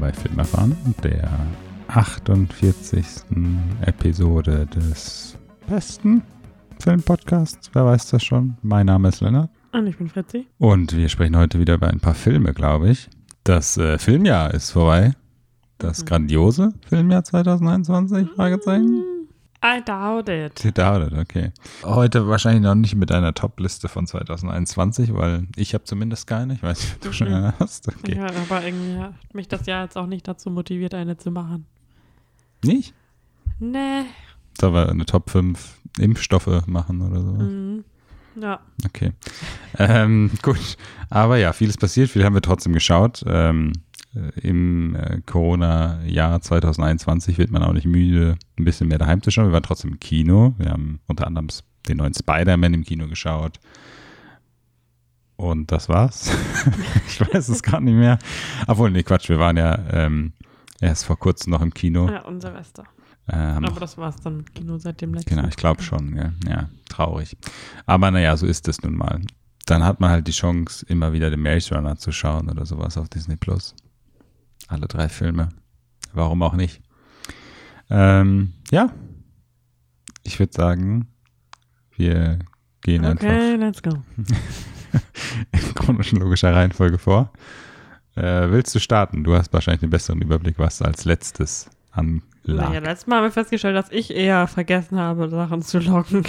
bei Filmerfahren, der 48. Episode des besten Filmpodcasts. Wer weiß das schon? Mein Name ist Lennart. Und ich bin Fritzi. Und wir sprechen heute wieder über ein paar Filme, glaube ich. Das äh, Filmjahr ist vorbei. Das Mhm. grandiose Filmjahr 2021? Fragezeichen. I doubt it. You doubt it, okay. Heute wahrscheinlich noch nicht mit einer Top-Liste von 2021, weil ich habe zumindest keine. Ich weiß nicht, ob du schon eine hast. Okay. Ja, aber irgendwie hat mich das Jahr jetzt auch nicht dazu motiviert, eine zu machen. Nicht? Nee. Sollen wir eine Top 5 Impfstoffe machen oder so? Mhm. Ja. Okay. Ähm, gut. Aber ja, vieles passiert, viel haben wir trotzdem geschaut. Ähm, äh, Im äh, Corona-Jahr 2021 wird man auch nicht müde, ein bisschen mehr daheim zu schauen. Wir waren trotzdem im Kino. Wir haben unter anderem den neuen Spider-Man im Kino geschaut. Und das war's. ich weiß es gar nicht mehr. Obwohl, nee, Quatsch, wir waren ja ähm, erst vor kurzem noch im Kino. Ja, und Silvester. Äh, haben Aber das war's dann im Kino seit dem letzten. Genau, ich glaube schon, ja. ja, traurig. Aber naja, so ist es nun mal. Dann hat man halt die Chance, immer wieder den Maze Runner zu schauen oder sowas auf Disney Plus. Alle drei Filme. Warum auch nicht? Ähm, ja. Ich würde sagen, wir gehen Okay, let's go. einfach in chronologischer Reihenfolge vor. Äh, willst du starten? Du hast wahrscheinlich den besseren Überblick, was als letztes anlag. Naja, letztes Mal haben wir festgestellt, dass ich eher vergessen habe, Sachen zu loggen.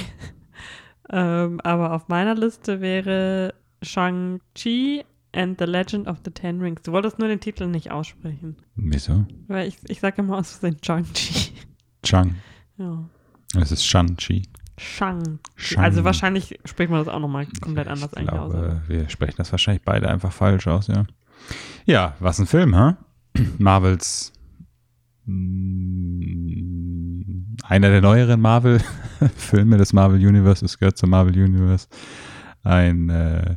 ähm, aber auf meiner Liste wäre Shang-Chi and the Legend of the Ten Rings. Du wolltest nur den Titel nicht aussprechen. Wieso? Weil ich, ich sage immer aus Versehen Shang-Chi. Chang. ja. Es ist Shang-Chi. Shang. Shang. Also wahrscheinlich spricht man das auch nochmal komplett anders ich eigentlich aus. glaube, wir sprechen das wahrscheinlich beide einfach falsch aus, ja. Ja, was ein Film, hä? Marvels einer der neueren Marvel-Filme des Marvel Universe, es gehört zum Marvel Universe. Ein äh,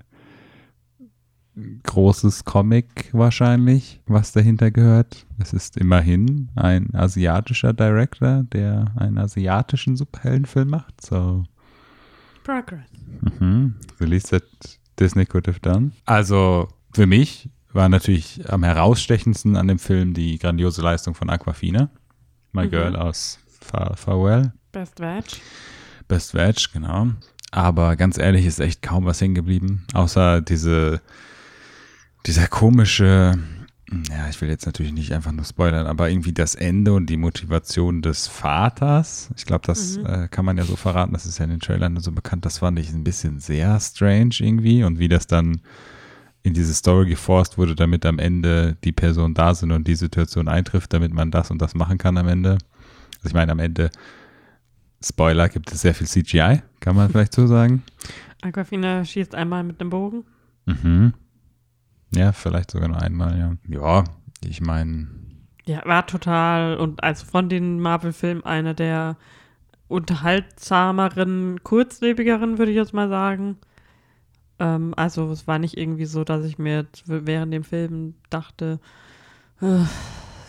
großes Comic wahrscheinlich, was dahinter gehört. Es ist immerhin ein asiatischer Director, der einen asiatischen Superheldenfilm macht. So, Progress. Mhm. The least that Disney could have done. Also für mich war natürlich am herausstechendsten an dem Film die grandiose Leistung von Aquafina. My Mhm. Girl aus Far Farewell. Best Veg. Best Veg, genau. Aber ganz ehrlich ist echt kaum was hängen geblieben. Außer diese, dieser komische, ja, ich will jetzt natürlich nicht einfach nur spoilern, aber irgendwie das Ende und die Motivation des Vaters. Ich glaube, das Mhm. äh, kann man ja so verraten. Das ist ja in den Trailern so bekannt. Das fand ich ein bisschen sehr strange irgendwie. Und wie das dann in diese Story geforst wurde, damit am Ende die Personen da sind und die Situation eintrifft, damit man das und das machen kann am Ende. Also ich meine, am Ende, Spoiler, gibt es sehr viel CGI, kann man vielleicht so sagen. Aquafina schießt einmal mit dem Bogen. Mhm. Ja, vielleicht sogar nur einmal, ja. Ja, ich meine, Ja, war total und also von den Marvel-Filmen einer der unterhaltsameren, kurzlebigeren, würde ich jetzt mal sagen. Ähm, also es war nicht irgendwie so, dass ich mir während dem Film dachte, äh,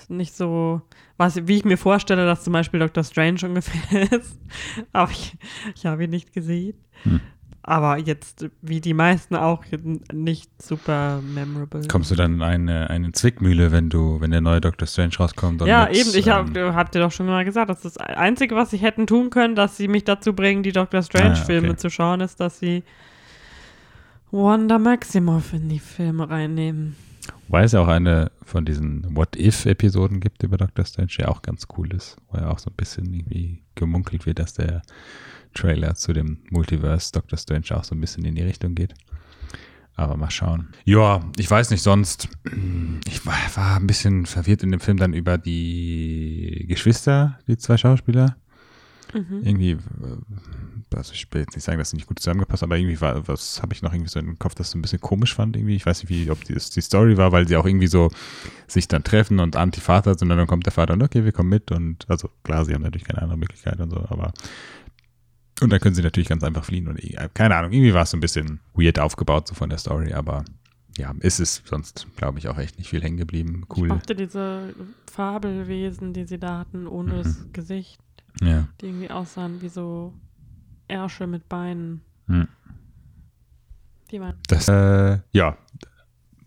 nicht so, was, wie ich mir vorstelle, dass zum Beispiel Doctor Strange ungefähr ist. Aber ich, ich habe ihn nicht gesehen. Hm. Aber jetzt, wie die meisten auch, nicht super memorable. kommst du dann in eine, eine Zwickmühle, wenn du, wenn der neue Doctor Strange rauskommt? Ja, eben, ich hab, ähm, hab dir doch schon mal gesagt, das ist das Einzige, was sie hätten tun können, dass sie mich dazu bringen, die Doctor Strange-Filme Ah, okay. zu schauen, ist, dass sie Wanda Maximoff in die Filme reinnehmen. Weil es ja auch eine von diesen What-If-Episoden gibt über Doctor Strange, die auch ganz cool ist, wo ja auch so ein bisschen irgendwie gemunkelt wird, dass der Trailer zu dem Multiverse Doctor Strange auch so ein bisschen in die Richtung geht. Aber mal schauen. Ja, ich weiß nicht, sonst, ich war, war ein bisschen verwirrt in dem Film dann über die Geschwister, die zwei Schauspieler. Mhm. Irgendwie, äh, also ich will jetzt nicht sagen, dass sie nicht gut zusammengepasst, aber irgendwie war, was habe ich noch irgendwie so im Kopf, das so ein bisschen komisch fand irgendwie. Ich weiß nicht, wie, ob die, die Story war, weil sie auch irgendwie so sich dann treffen und Anti-Vater sind und dann kommt der Vater und okay, wir kommen mit und also klar, sie haben natürlich keine andere Möglichkeit und so, aber und dann können sie natürlich ganz einfach fliehen und keine Ahnung, irgendwie war es so ein bisschen weird aufgebaut so von der Story, aber ja, ist es sonst, glaube ich, auch echt nicht viel hängen geblieben. Ich Cool. mochte diese Fabelwesen, die sie da hatten, ohne Mhm. das Gesicht, Ja. die irgendwie aussahen wie so Ärsche mit Beinen. Hm. Die waren Das, äh, ja,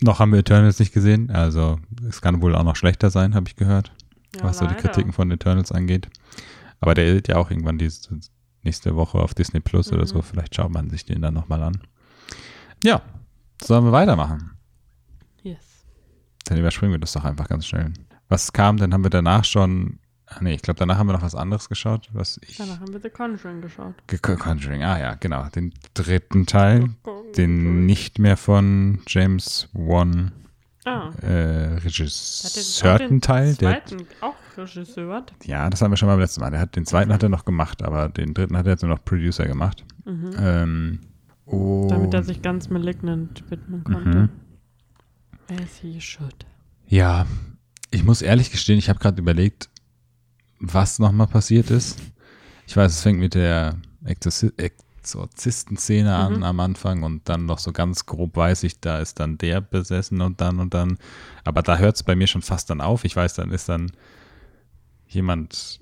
Noch haben wir Eternals nicht gesehen, also es kann wohl auch noch schlechter sein, habe ich gehört, Ja, was so die leider. Kritiken von Eternals angeht. Aber der ist ja auch irgendwann diese nächste Woche auf Disney Plus oder Mhm. so. Vielleicht schaut man sich den dann nochmal an. Ja, sollen wir weitermachen? Yes. Dann überspringen wir das doch einfach ganz schnell. Was kam, dann haben wir danach schon. Ah, nee, ich glaube, danach haben wir noch was anderes geschaut, was ich. Danach haben wir The Conjuring geschaut. Ge- Conjuring, ah ja, genau. Den dritten Teil, den nicht mehr von James Wan Ah. äh, den Teil. Der, zweiten auch Regisseur. ja, das haben wir schon mal beim letzten Mal. Der hat, den zweiten hat er noch gemacht, aber den dritten hat er jetzt nur noch Producer gemacht. Mhm. Ähm, oh, Damit er sich ganz Malignant widmen konnte. Mhm. As he should. Ja, ich muss ehrlich gestehen, ich habe gerade überlegt, was nochmal passiert ist. Ich weiß, es fängt mit der Exorzi Exorzistenszene an Mhm. am Anfang und dann noch so ganz grob weiß ich, da ist dann der besessen und dann und dann. Aber da hört es bei mir schon fast dann auf. Ich weiß, dann ist dann jemand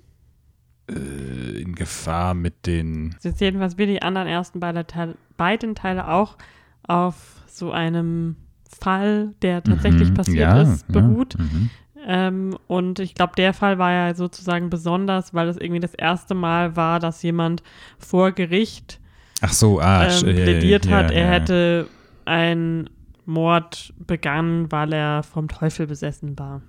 äh, in Gefahr mit den. Das ist jedenfalls wie die anderen ersten beide Teile, beiden Teile auch auf so einem Fall, der tatsächlich Mhm, passiert ja, ist, beruht. Ja, mhm. Ähm, und ich glaube, der Fall war ja sozusagen besonders, weil es irgendwie das erste Mal war, dass jemand vor Gericht Ach so, ah, ähm, äh, plädiert ja, hat, er ja. hätte einen Mord begangen, weil er vom Teufel besessen war.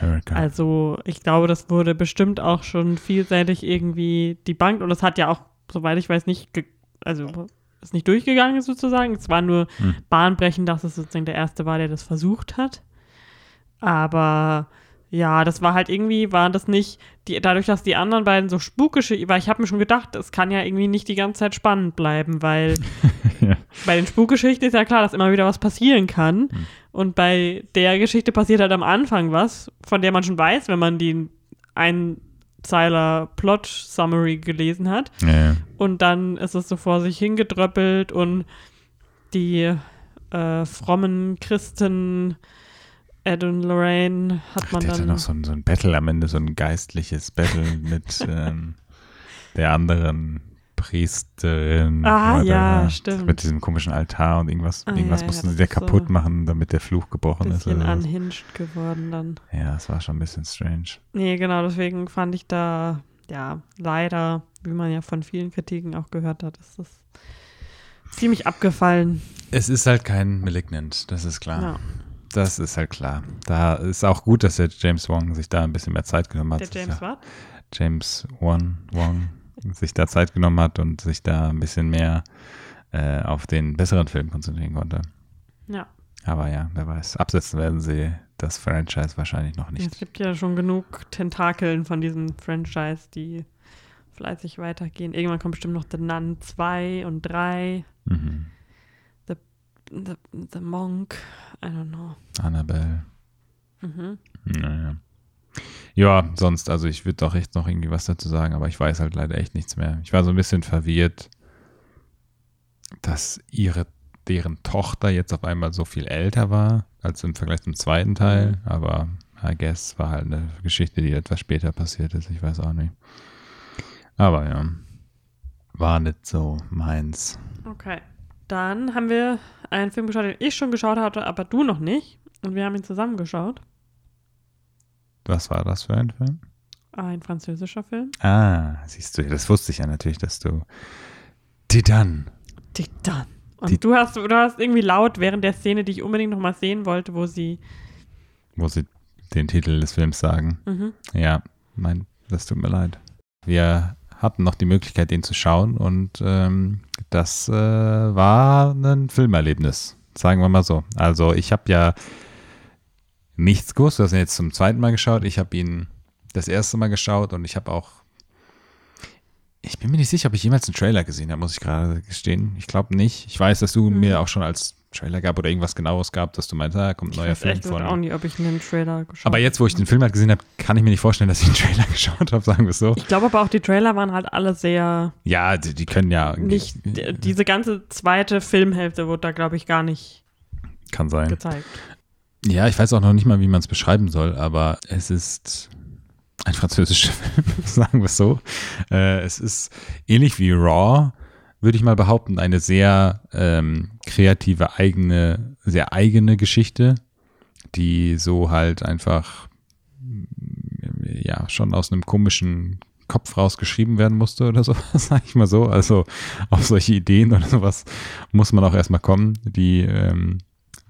America. Also ich glaube, das wurde bestimmt auch schon vielseitig irgendwie die Bank und es hat ja auch, soweit ich weiß, nicht, also ist nicht durchgegangen sozusagen. Es war nur Hm. bahnbrechend, dass es sozusagen der erste war, der das versucht hat. Aber ja, das war halt irgendwie, war das nicht, die, dadurch, dass die anderen beiden so spukische, weil ich habe mir schon gedacht, es kann ja irgendwie nicht die ganze Zeit spannend bleiben, weil Ja. bei den Spukgeschichten ist ja klar, dass immer wieder was passieren kann. Hm. Und bei der Geschichte passiert halt am Anfang was, von der man schon weiß, wenn man die Einzeiler Plot Summary gelesen hat. Ja. Und dann ist es so vor sich hingedröppelt und die äh, frommen Christen Ed und Lorraine hat man Der hatte dann. noch so ein, so ein Battle am Ende, so ein geistliches Battle mit ähm, der anderen Priesterin. Ah, ja, stimmt. Mit diesem komischen Altar und irgendwas. Ah, irgendwas ja, ja, mussten das sie ja ist so kaputt machen, damit der Fluch gebrochen ist. bisschen Oder so. unhinged geworden dann. Ja, das war schon ein bisschen strange. Nee, genau, deswegen fand ich da, ja, leider, wie man ja von vielen Kritiken auch gehört hat, ist das ziemlich abgefallen. Es ist halt kein Malignant, das ist klar. Ja. Das ist halt klar. Da ist auch gut, dass der James Wong sich da ein bisschen mehr Zeit genommen hat. Der James ja, war? James Wong, Wong sich da Zeit genommen hat und sich da ein bisschen mehr äh, auf den besseren Film konzentrieren konnte. Ja. Aber ja, wer weiß. Absetzen werden sie das Franchise wahrscheinlich noch Es nicht. gibt ja schon genug Tentakeln von diesem Franchise, die fleißig weitergehen. Irgendwann kommt bestimmt noch The Nun 2 und 3, Mhm. The, The Monk, I don't know. Annabelle. Mhm. Naja. Ja, sonst, also ich würde doch echt noch irgendwie was dazu sagen, aber ich weiß halt leider echt nichts mehr. Ich war so ein bisschen verwirrt, dass ihre, deren Tochter jetzt auf einmal so viel älter war, als im Vergleich zum zweiten Teil, Mhm. aber I guess war halt eine Geschichte, die etwas später passiert ist, ich weiß auch nicht. Aber ja, war nicht so meins. Okay. Dann haben wir einen Film geschaut, den ich schon geschaut hatte, aber du noch nicht. Und wir haben ihn zusammen geschaut. Was war das für ein Film? Ein französischer Film. Ah, siehst du, das wusste ich ja natürlich, dass du Titan Titan. Und Die- du hast, du hast irgendwie laut während der Szene, die ich unbedingt noch mal sehen wollte, wo sie. wo sie den Titel des Films sagen. Mhm. Ja, mein, das tut mir leid. Wir hatten noch die Möglichkeit, den zu schauen und ähm, das äh, war ein Filmerlebnis, sagen wir mal so. Also ich habe ja nichts gewusst, du hast ihn jetzt zum zweiten Mal geschaut. Ich habe ihn das erste Mal geschaut und ich habe auch, ich bin mir nicht sicher, ob ich jemals einen Trailer gesehen habe, muss ich gerade gestehen. Ich glaube nicht. Ich weiß, dass du Mhm. mir auch schon als Trailer gab oder irgendwas genaues gab, dass du meinst, ah, kommt ein Ich neuer weiß Film gesagt von. auch nicht, ob ich einen Trailer geschaut Aber jetzt, wo ich den Film halt gesehen habe, kann ich mir nicht vorstellen, dass ich einen Trailer geschaut habe, sagen wir es so. Ich glaube aber auch, die Trailer waren halt alle sehr. Ja, die, die können ja. nicht. Diese ganze zweite Filmhälfte wurde da, glaube ich, gar nicht Kann sein. gezeigt. Ja, ich weiß auch noch nicht mal, wie man es beschreiben soll, aber es ist ein französischer Film, sagen wir es so. Äh, es ist ähnlich wie Raw, würde ich mal behaupten, eine sehr ähm, kreative, eigene, sehr eigene Geschichte, die so halt einfach ja schon aus einem komischen Kopf rausgeschrieben werden musste oder so, sag ich mal so. Also auf solche Ideen oder sowas muss man auch erstmal kommen, die ähm,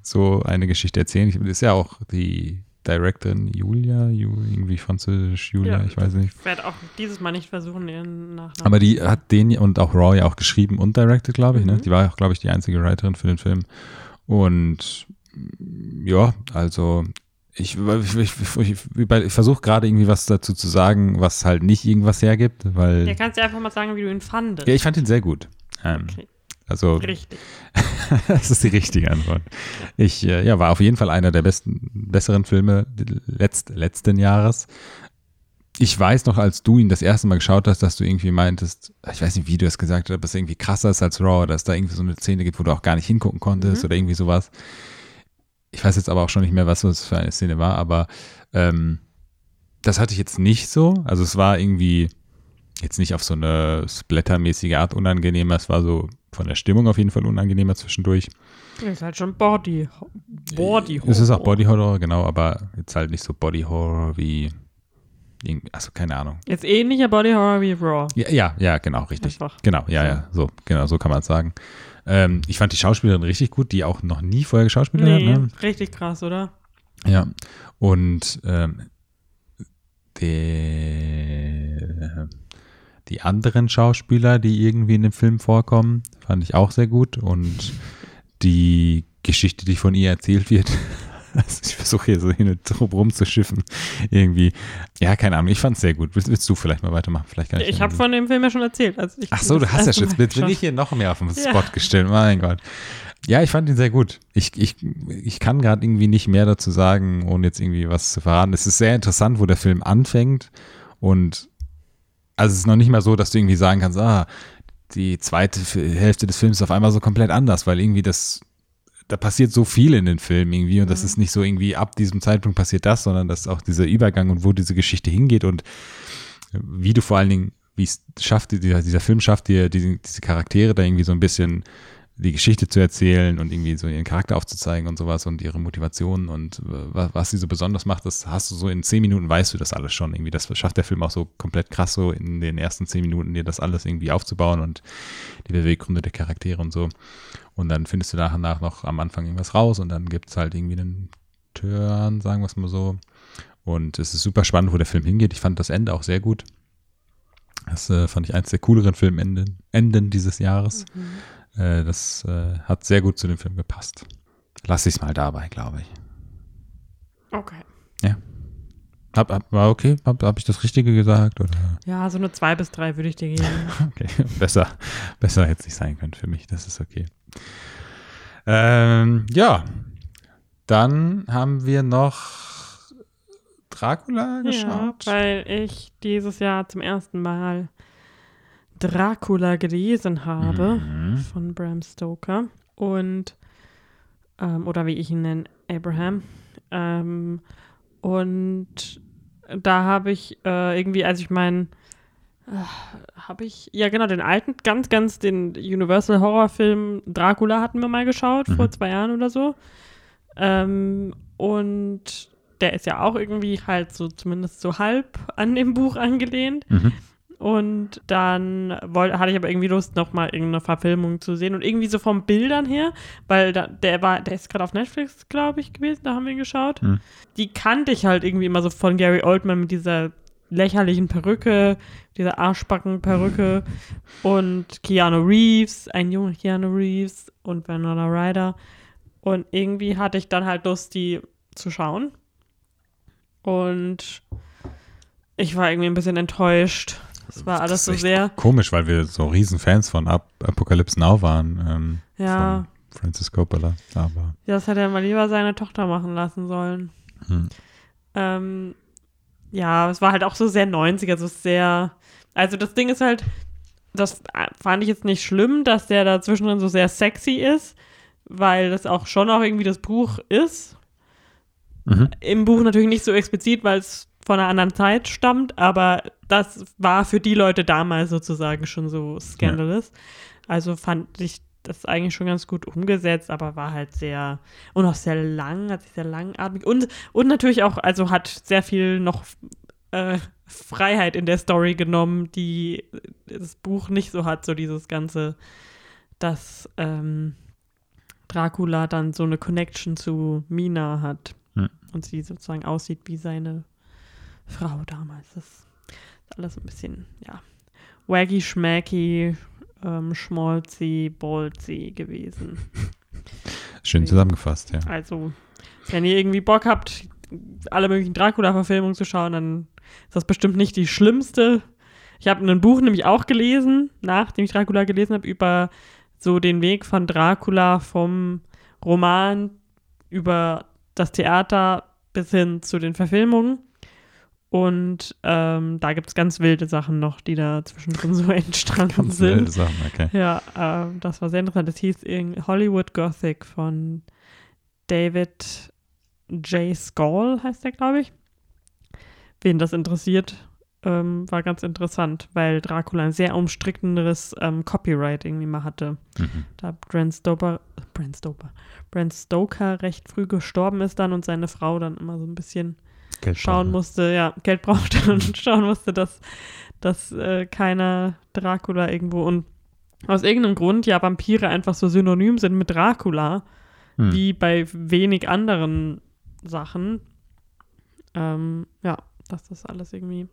so eine Geschichte erzählen. Ich, ist ja auch die Directorin Julia, Ju, irgendwie französisch Julia, Ja, ich weiß nicht. Ich werde auch dieses Mal nicht versuchen, ihren Nachnamen Aber die hat den und auch Raw ja auch geschrieben und directed, glaube ich. Ne? Mhm. Die war auch, glaube ich, die einzige Writerin für den Film. Und ja, also ich, ich, ich, ich, ich versuche gerade irgendwie was dazu zu sagen, was halt nicht irgendwas hergibt, weil Ja, kannst du einfach mal sagen, wie du ihn fandest. ja, ich fand ihn sehr gut. Ähm, Okay. Also Richtig. das ist die richtige Antwort. Ich äh, ja, war auf jeden Fall einer der besten, besseren Filme letzt, letzten Jahres. Ich weiß noch, als du ihn das erste Mal geschaut hast, dass du irgendwie meintest, ich weiß nicht, wie du es gesagt hast, ob es irgendwie krasser ist als Raw, dass da irgendwie so eine Szene gibt, wo du auch gar nicht hingucken konntest Mhm. oder irgendwie sowas. Ich weiß jetzt aber auch schon nicht mehr, was das für eine Szene war, aber ähm, das hatte ich jetzt nicht so. Also es war irgendwie jetzt nicht auf so eine splattermäßige Art unangenehmer, es war so von der Stimmung auf jeden Fall unangenehmer zwischendurch. Ist halt schon Body. Body Es ist auch Body Horror, genau, aber jetzt halt nicht so Body Horror wie also keine Ahnung. Ist ähnlicher Body Horror wie Raw. Ja, ja, ja genau, richtig. Einfach. Genau, ja, ja, so, genau, so kann man es sagen. Ähm, ich fand die Schauspielerin richtig gut, die auch noch nie vorher geschauspielt Nee, hat. Ne? richtig krass, oder? Ja, und ähm, die, die anderen Schauspieler, die irgendwie in dem Film vorkommen, fand ich auch sehr gut. Und die Geschichte, die von ihr erzählt wird, also ich versuche hier so hin und rumzuschiffen, irgendwie. Ja, keine Ahnung, ich fand es sehr gut. Willst, willst du vielleicht mal weitermachen? Vielleicht kann ich Ich habe von dem Film ja schon erzählt. Also ich Ach so, du hast ja schon, jetzt bin ich hier noch mehr auf den Ja. Spot gestellt, mein Gott. Ja, ich fand ihn sehr gut. Ich, ich, ich kann gerade irgendwie nicht mehr dazu sagen, ohne jetzt irgendwie was zu verraten. Es ist sehr interessant, wo der Film anfängt und also es ist noch nicht mal so, dass du irgendwie sagen kannst, ah, die zweite Hälfte des Films ist auf einmal so komplett anders, weil irgendwie das, da passiert so viel in den Filmen irgendwie und das Mhm. ist nicht so irgendwie ab diesem Zeitpunkt passiert das, sondern dass auch dieser Übergang und wo diese Geschichte hingeht und wie du vor allen Dingen, wie es schafft, dieser, dieser Film schafft dir diese, diese Charaktere da irgendwie so ein bisschen die Geschichte zu erzählen und irgendwie so ihren Charakter aufzuzeigen und sowas und ihre Motivationen und äh, was, was sie so besonders macht, das hast du so in zehn Minuten weißt du das alles schon irgendwie. Das schafft der Film auch so komplett krass so in den ersten zehn Minuten dir das alles irgendwie aufzubauen und die Beweggründe der Charaktere und so. Und dann findest du nach und nach noch am Anfang irgendwas raus und dann gibt es halt irgendwie einen Turn, sagen wir es mal so. Und es ist super spannend, wo der Film hingeht. Ich fand das Ende auch sehr gut. Das äh, fand ich eins der cooleren Filmenden Enden dieses Jahres. Äh, das äh, hat sehr gut zu dem Film gepasst. Lass ich es mal dabei, glaube ich. Okay. Hab, hab, war okay? Hab, hab ich das Richtige gesagt? Oder? Ja, so eine zwei bis drei würde ich dir geben. Okay, besser, besser hätte es nicht sein können für mich. Das ist okay. Ähm, ja, dann haben wir noch Dracula ja, geschaut. weil ich dieses Jahr zum ersten Mal Dracula gelesen habe Mhm. von Bram Stoker und ähm, oder wie ich ihn nenne, Abraham. Ähm, und da habe ich äh, irgendwie, also ich meine, äh, habe ich, ja genau, den alten, ganz, ganz, den Universal Horrorfilm Dracula hatten wir mal geschaut, vor Mhm. zwei Jahren oder so. Ähm, und der ist ja auch irgendwie halt so zumindest so halb an dem Buch angelehnt. Mhm. Und dann woll, hatte ich aber irgendwie Lust, nochmal irgendeine Verfilmung zu sehen. Und irgendwie so vom Bildern her, weil da, der war, der ist gerade auf Netflix, glaube ich, gewesen, da haben wir ihn geschaut. Mhm. Die kannte ich halt irgendwie immer so von Gary Oldman mit dieser lächerlichen Perücke, dieser Arschbacken-Perücke und Keanu Reeves, ein junger Keanu Reeves und Winona Ryder. Und irgendwie hatte ich dann halt Lust, die zu schauen. Und ich war irgendwie ein bisschen enttäuscht. Es war alles Das so sehr, Komisch, weil wir so riesen Fans von Ap Apocalypse Now waren. Ähm, ja, Von Francis Coppola. Aber ja, das hätte er mal lieber seine Tochter machen lassen sollen. hm. Ähm, ja, es war halt auch so sehr 90er, so sehr. Also das Ding ist halt, das fand ich jetzt nicht schlimm, dass der da zwischendrin so sehr sexy ist, weil das auch schon auch irgendwie das Buch ist. Mhm. Im Buch natürlich nicht so explizit, weil es von einer anderen Zeit stammt, aber das war für die Leute damals sozusagen schon so scandalous. Also fand ich das eigentlich schon ganz gut umgesetzt, aber war halt sehr und auch sehr lang, hat sich sehr langatmig und, und natürlich auch, also hat sehr viel noch äh, Freiheit in der Story genommen, die das Buch nicht so hat, so dieses ganze, dass ähm, Dracula dann so eine Connection zu Mina hat Hm. und sie sozusagen aussieht wie seine Frau damals. Das ist alles ein bisschen, ja, waggy, schmacky, ähm, schmolzi, bolzi gewesen. Schön zusammengefasst, ja. Also, wenn ihr irgendwie Bock habt, alle möglichen Dracula-Verfilmungen zu schauen, dann ist das bestimmt nicht die schlimmste. Ich habe ein Buch nämlich auch gelesen, nachdem ich Dracula gelesen habe, über so den Weg von Dracula vom Roman über das Theater bis hin zu den Verfilmungen. Und ähm, da gibt es ganz wilde Sachen noch, die da zwischendrin so entstanden Ganz sind. wilde Sachen, okay. Ja, ähm, das war sehr interessant. Das hieß Hollywood Gothic von David J. Skoll, heißt der, glaube ich. Wen das interessiert, ähm, war ganz interessant, weil Dracula ein sehr umstritteneres ähm, Copyright irgendwie mal hatte. Mhm. Da Bram Stoker, Bram Stoker, Bram Stoker recht früh gestorben ist dann und seine Frau dann immer so ein bisschen Geld schauen musste, ja, Geld brauchte und schauen musste, dass, dass äh, keiner Dracula irgendwo und aus irgendeinem Grund ja Vampire einfach so synonym sind mit Dracula, Hm. wie bei wenig anderen Sachen. Ähm, ja, dass das alles irgendwie,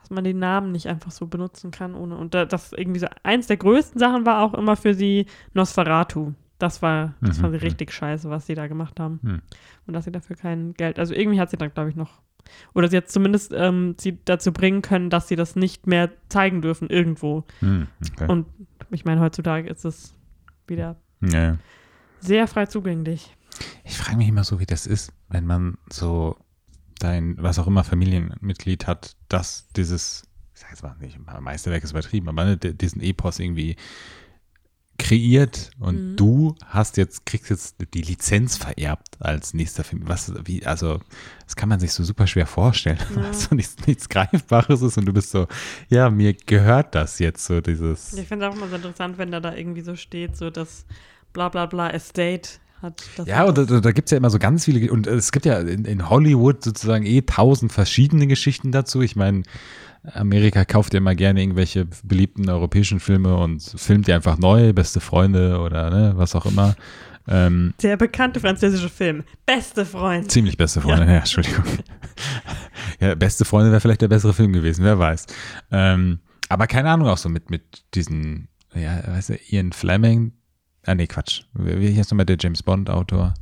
dass man den Namen nicht einfach so benutzen kann, ohne. Und da, das irgendwie so, eins der größten Sachen war auch immer für sie Nosferatu. Das war, das Mhm, fand sie mhm. richtig scheiße, was sie da gemacht haben. Hm. Und dass sie dafür kein Geld, also irgendwie hat sie dann, glaube ich, noch, oder sie hat zumindest ähm, sie dazu bringen können, dass sie das nicht mehr zeigen dürfen irgendwo. Hm. Okay. Und ich meine, heutzutage ist es wieder ja, sehr frei zugänglich. Ich frage mich immer so, wie das ist, wenn man so dein, was auch immer, Familienmitglied hat, das dieses, ich sag jetzt mal nicht, Meisterwerk ist übertrieben, aber ne, diesen Epos irgendwie kreiert und Mhm. du hast jetzt, kriegst jetzt die Lizenz vererbt als nächster Film. Was, wie, also, das kann man sich so super schwer vorstellen, Ja. weil so nichts, nichts Greifbares ist und du bist so, ja, mir gehört das jetzt so, dieses. Ich finde es auch immer so interessant, wenn da da irgendwie so steht, so das bla bla bla Estate hat. Ja, und da, da, gibt es ja immer so ganz viele, und es gibt ja in, in Hollywood sozusagen eh tausend verschiedene Geschichten dazu. Ich meine, Amerika kauft ja immer gerne irgendwelche beliebten europäischen Filme und filmt die einfach neu, beste Freunde oder ne, was auch immer. Ähm, Der bekannte französische Film. Beste Freund. ziemlich beste Freunde, ja, Entschuldigung. ja, beste Freunde wäre vielleicht der bessere Film gewesen, wer weiß. Ähm, aber keine Ahnung, auch so mit, mit diesen, ja, weißt du, Ian Fleming. Ah, nee, Quatsch. Wie heißt nochmal der James Bond-Autor?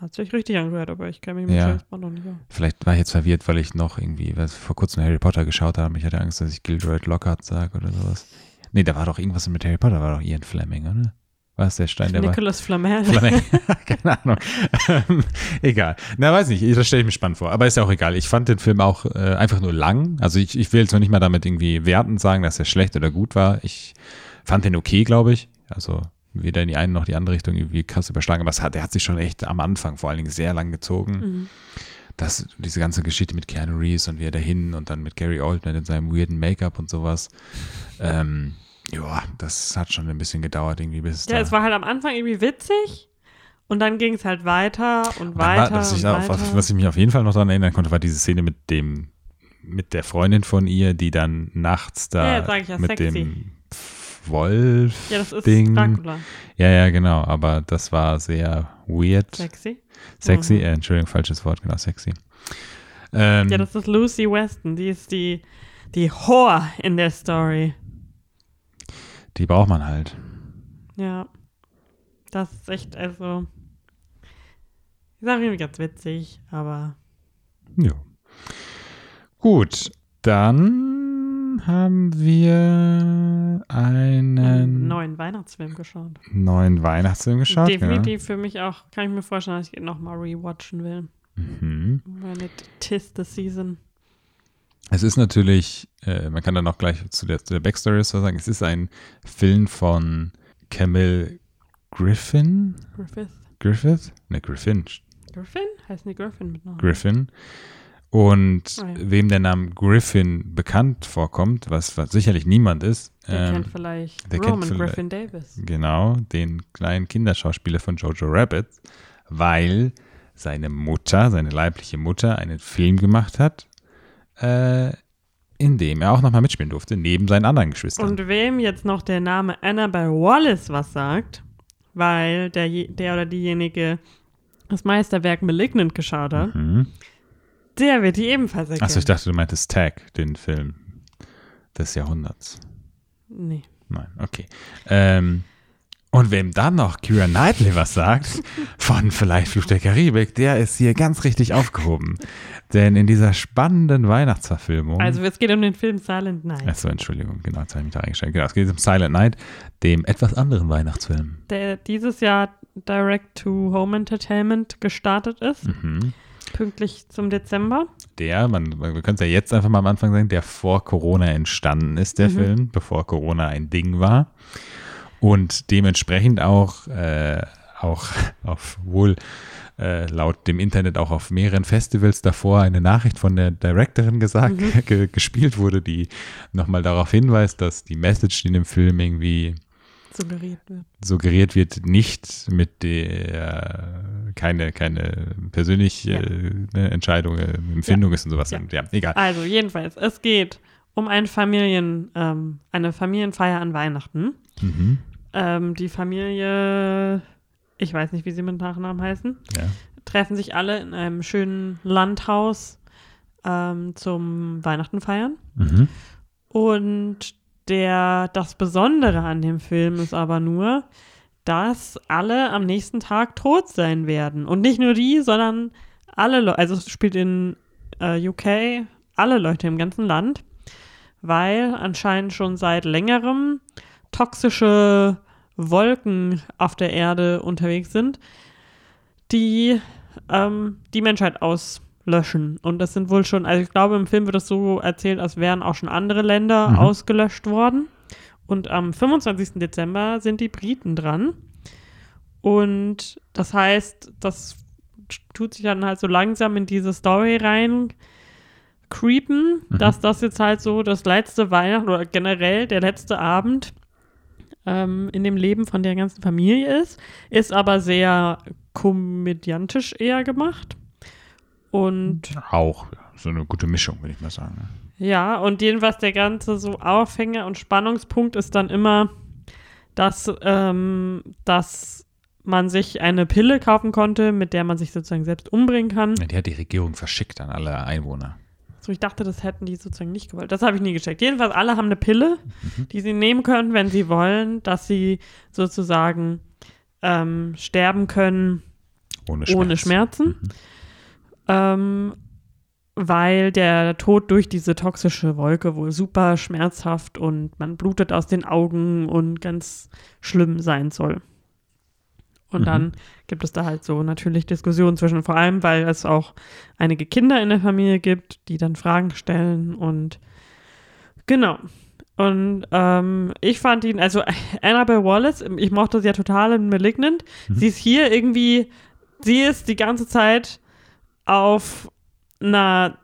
Hat sich richtig angehört, aber ich kenne mich mit Ja. James Bond noch nicht aus. Vielleicht war ich jetzt verwirrt, weil ich noch irgendwie was, vor kurzem Harry Potter geschaut habe. Ich hatte Angst, dass ich Gilderoy Lockhart sage oder sowas. Nee, da war doch irgendwas mit Harry Potter, war doch Ian Fleming, oder? War es der Stein, der? Nicholas Flamel. Fleming. Keine Ahnung. Ähm, egal. Na, weiß nicht. Das stelle ich mir spannend vor. Aber ist ja auch egal. Ich fand den Film auch äh, einfach nur lang. Also ich, ich will jetzt noch nicht mal damit irgendwie wertend sagen, dass er schlecht oder gut war. Ich fand den okay, glaube ich. Also weder in die eine noch die andere Richtung irgendwie krass überschlagen. Aber es hat, der hat sich schon echt am Anfang vor allen Dingen sehr lang gezogen Mhm. das, diese ganze Geschichte mit Keanu Reeves und wie er dahin und dann mit Gary Oldman in seinem weirden Make-up und sowas. Ähm, ja, das hat schon ein bisschen gedauert, irgendwie, bis Ja, da. es war halt am Anfang irgendwie witzig und dann ging es halt weiter und Dann weiter. war, was, ich, und weiter. was ich mich auf jeden Fall noch daran erinnern konnte, war diese Szene mit dem, mit der Freundin von ihr, die dann nachts da ja, mit sexy. dem Wolf. ja, das ist Ding. Dracula. Ja, ja, genau, aber das war sehr weird. Sexy. Sexy, Mhm. äh, Entschuldigung, falsches Wort, genau, sexy. Ähm, Ja, das ist Lucy Weston. Die ist die, die Whore in der Story. die braucht man halt. Ja. Das ist echt, also. Ich sage irgendwie ganz witzig, aber. Ja. Gut, dann haben wir einen einen neuen Weihnachtsfilm geschaut. neuen Weihnachtsfilm geschaut. Definitiv für mich auch, kann ich mir vorstellen, dass ich ihn nochmal rewatchen will. Mhm. Weil tis the season. Es ist natürlich, äh, man kann dann auch gleich zu der, zu der Backstory was sagen, es ist ein Film von Camille Griffin. Griffith. Griffith? Ne, Griffin. Griffin? Heißt die Griffin mit Namen? Griffin. Und ja. wem der Name Griffin bekannt vorkommt, was, was sicherlich niemand ist, Der ähm, kennt vielleicht der kennt Roman vielleicht- Griffin Davis. genau, den kleinen Kinderschauspieler von Jojo Rabbit, weil seine Mutter, seine leibliche Mutter, einen Film gemacht hat, äh, in dem er auch nochmal mitspielen durfte, neben seinen anderen Geschwistern. Und wem jetzt noch der Name Annabelle Wallace was sagt, weil der, der oder diejenige das Meisterwerk Malignant geschaut hat, mhm. Der wird die ebenfalls erkennen. Achso, ich dachte, du meintest Tag, den Film des Jahrhunderts. Nee. Nein, okay. Ähm, und wem dann noch Kira Knightley was sagt, von vielleicht Fluch der Karibik, der ist hier ganz richtig aufgehoben. Denn in dieser spannenden Weihnachtsverfilmung. Also es geht um den Film Silent Night. Achso, Entschuldigung, genau, jetzt habe ich mich da eingestellt. Genau, es geht um Silent Night, dem etwas anderen Weihnachtsfilm. Der dieses Jahr Direct-to-Home Entertainment gestartet ist, Mhm. Pünktlich zum Dezember. Der, man, man wir können es ja jetzt einfach mal am Anfang sagen, der vor Corona entstanden ist, der Mhm. Film, bevor Corona ein Ding war. Und dementsprechend auch, äh, auch auf wohl äh, laut dem Internet auch auf mehreren Festivals davor eine Nachricht von der Directorin gesagt, Mhm. ge gespielt wurde, die nochmal darauf hinweist, dass die Message, die in dem Film irgendwie Suggeriert wird. suggeriert wird, nicht mit der keine, keine persönliche Ja. äh, Entscheidung, äh, Empfindung ist und sowas. Ja. Ja, egal. Also jedenfalls, es geht um ein Familien, ähm, eine Familienfeier an Weihnachten. Mhm. Ähm, die Familie, ich weiß nicht, wie sie mit Nachnamen heißen, Ja. treffen sich alle in einem schönen Landhaus ähm, zum Weihnachten feiern. Mhm. Und der, das Besondere an dem Film ist aber nur, dass alle am nächsten Tag tot sein werden. Und nicht nur die, sondern alle Leute, also es spielt in äh, UK alle Leute im ganzen Land, weil anscheinend schon seit längerem toxische Wolken auf der Erde unterwegs sind, die ähm, die Menschheit auslöschen. Und das sind wohl schon, also ich glaube, im Film wird es so erzählt, als wären auch schon andere Länder Mhm. ausgelöscht worden. Und am 25. Dezember sind die Briten dran. Und das heißt, das tut sich dann halt so langsam in diese Story rein creepen, Mhm. dass das jetzt halt so das letzte Weihnachten oder generell der letzte Abend ähm, in dem Leben von der ganzen Familie ist, ist aber sehr komödiantisch eher gemacht. Und Auch so eine gute Mischung, würde ich mal sagen. ja, und jedenfalls der ganze so Aufhänger und Spannungspunkt ist dann immer, dass, ähm, dass man sich eine Pille kaufen konnte, mit der man sich sozusagen selbst umbringen kann. Ja, Die hat die Regierung verschickt an alle Einwohner. So, ich dachte, das hätten die sozusagen nicht gewollt. Das habe ich nie gecheckt. Jedenfalls, alle haben eine Pille, Mhm. die sie nehmen können, wenn sie wollen, dass sie sozusagen ähm, sterben können Ohne Schmerz. ohne Schmerzen. Mhm. Ähm, weil der Tod durch diese toxische Wolke wohl super schmerzhaft und man blutet aus den Augen und ganz schlimm sein soll. Und Mhm. dann gibt es da halt so natürlich Diskussionen zwischen, vor allem, weil es auch einige Kinder in der Familie gibt, die dann Fragen stellen und genau. Und ähm, ich fand ihn, also Annabelle Wallace, ich mochte sie ja total in Malignant. Mhm. Sie ist hier irgendwie, sie ist die ganze Zeit auf einer,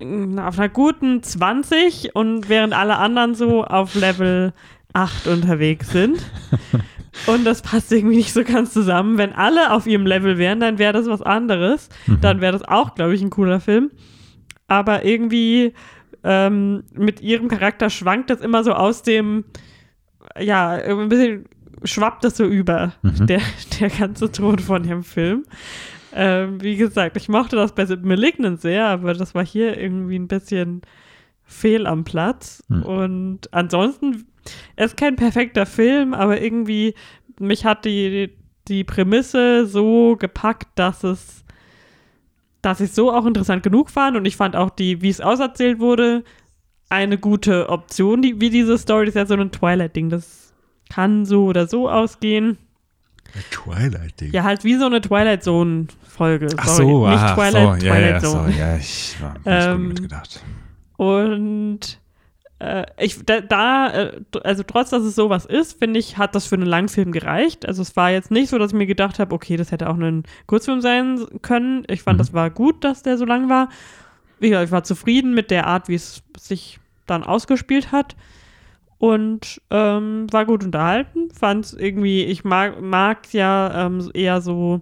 auf einer guten 20 und während alle anderen so auf Level 8 unterwegs sind. Und das passt irgendwie nicht so ganz zusammen. Wenn alle auf ihrem Level wären, dann wäre das was anderes. Mhm. Dann wäre das auch, glaube ich, ein cooler Film. Aber irgendwie ähm, mit ihrem Charakter schwankt das immer so aus dem, ja, ein bisschen schwappt das so über, Mhm. der, der ganze Ton von dem Film. Ähm, wie gesagt, ich mochte das bei Malignant sehr, aber das war hier irgendwie ein bisschen fehl am Platz. Hm. Und ansonsten, er ist kein perfekter Film, aber irgendwie, mich hat die, die Prämisse so gepackt, dass es, dass ich so auch interessant genug fand und ich fand auch die, wie es auserzählt wurde, eine gute Option, die, wie diese Story, das ist ja so ein Twilight-Ding, das kann so oder so ausgehen. Twilight-Ding. Ja, halt wie so eine Twilight Zone-Folge. Ach Sorry, so, nicht aha, Twilight, so, ja, Twilight ja, Zone. so, ja, ich war nicht Ähm, mitgedacht. Und äh, ich, da, da äh, also trotz, dass es sowas ist, finde ich, hat das für einen Langfilm gereicht. Also es war jetzt nicht so, dass ich mir gedacht habe, okay, das hätte auch ein Kurzfilm sein können. Ich fand, Mhm. das war gut, dass der so lang war. gesagt, ich war zufrieden mit der Art, wie es sich dann ausgespielt hat und ähm, war gut unterhalten. Fand es irgendwie, ich mag, mag ja ähm, eher so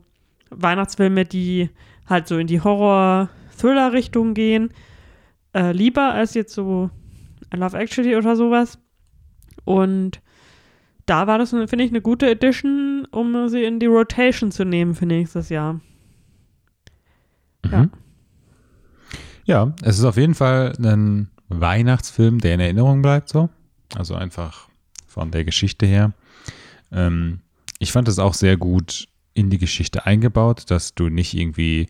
Weihnachtsfilme, die halt so in die Horror-Thriller-Richtung gehen. Äh, lieber als jetzt so Love Actually oder sowas. Und da war das, finde ich, eine gute Edition, um sie in die Rotation zu nehmen für nächstes Jahr. Ja. Mhm. Ja, es ist auf jeden Fall ein Weihnachtsfilm, der in Erinnerung bleibt, so. Also einfach von der Geschichte her. Ähm, ich fand es auch sehr gut in die Geschichte eingebaut, dass du nicht irgendwie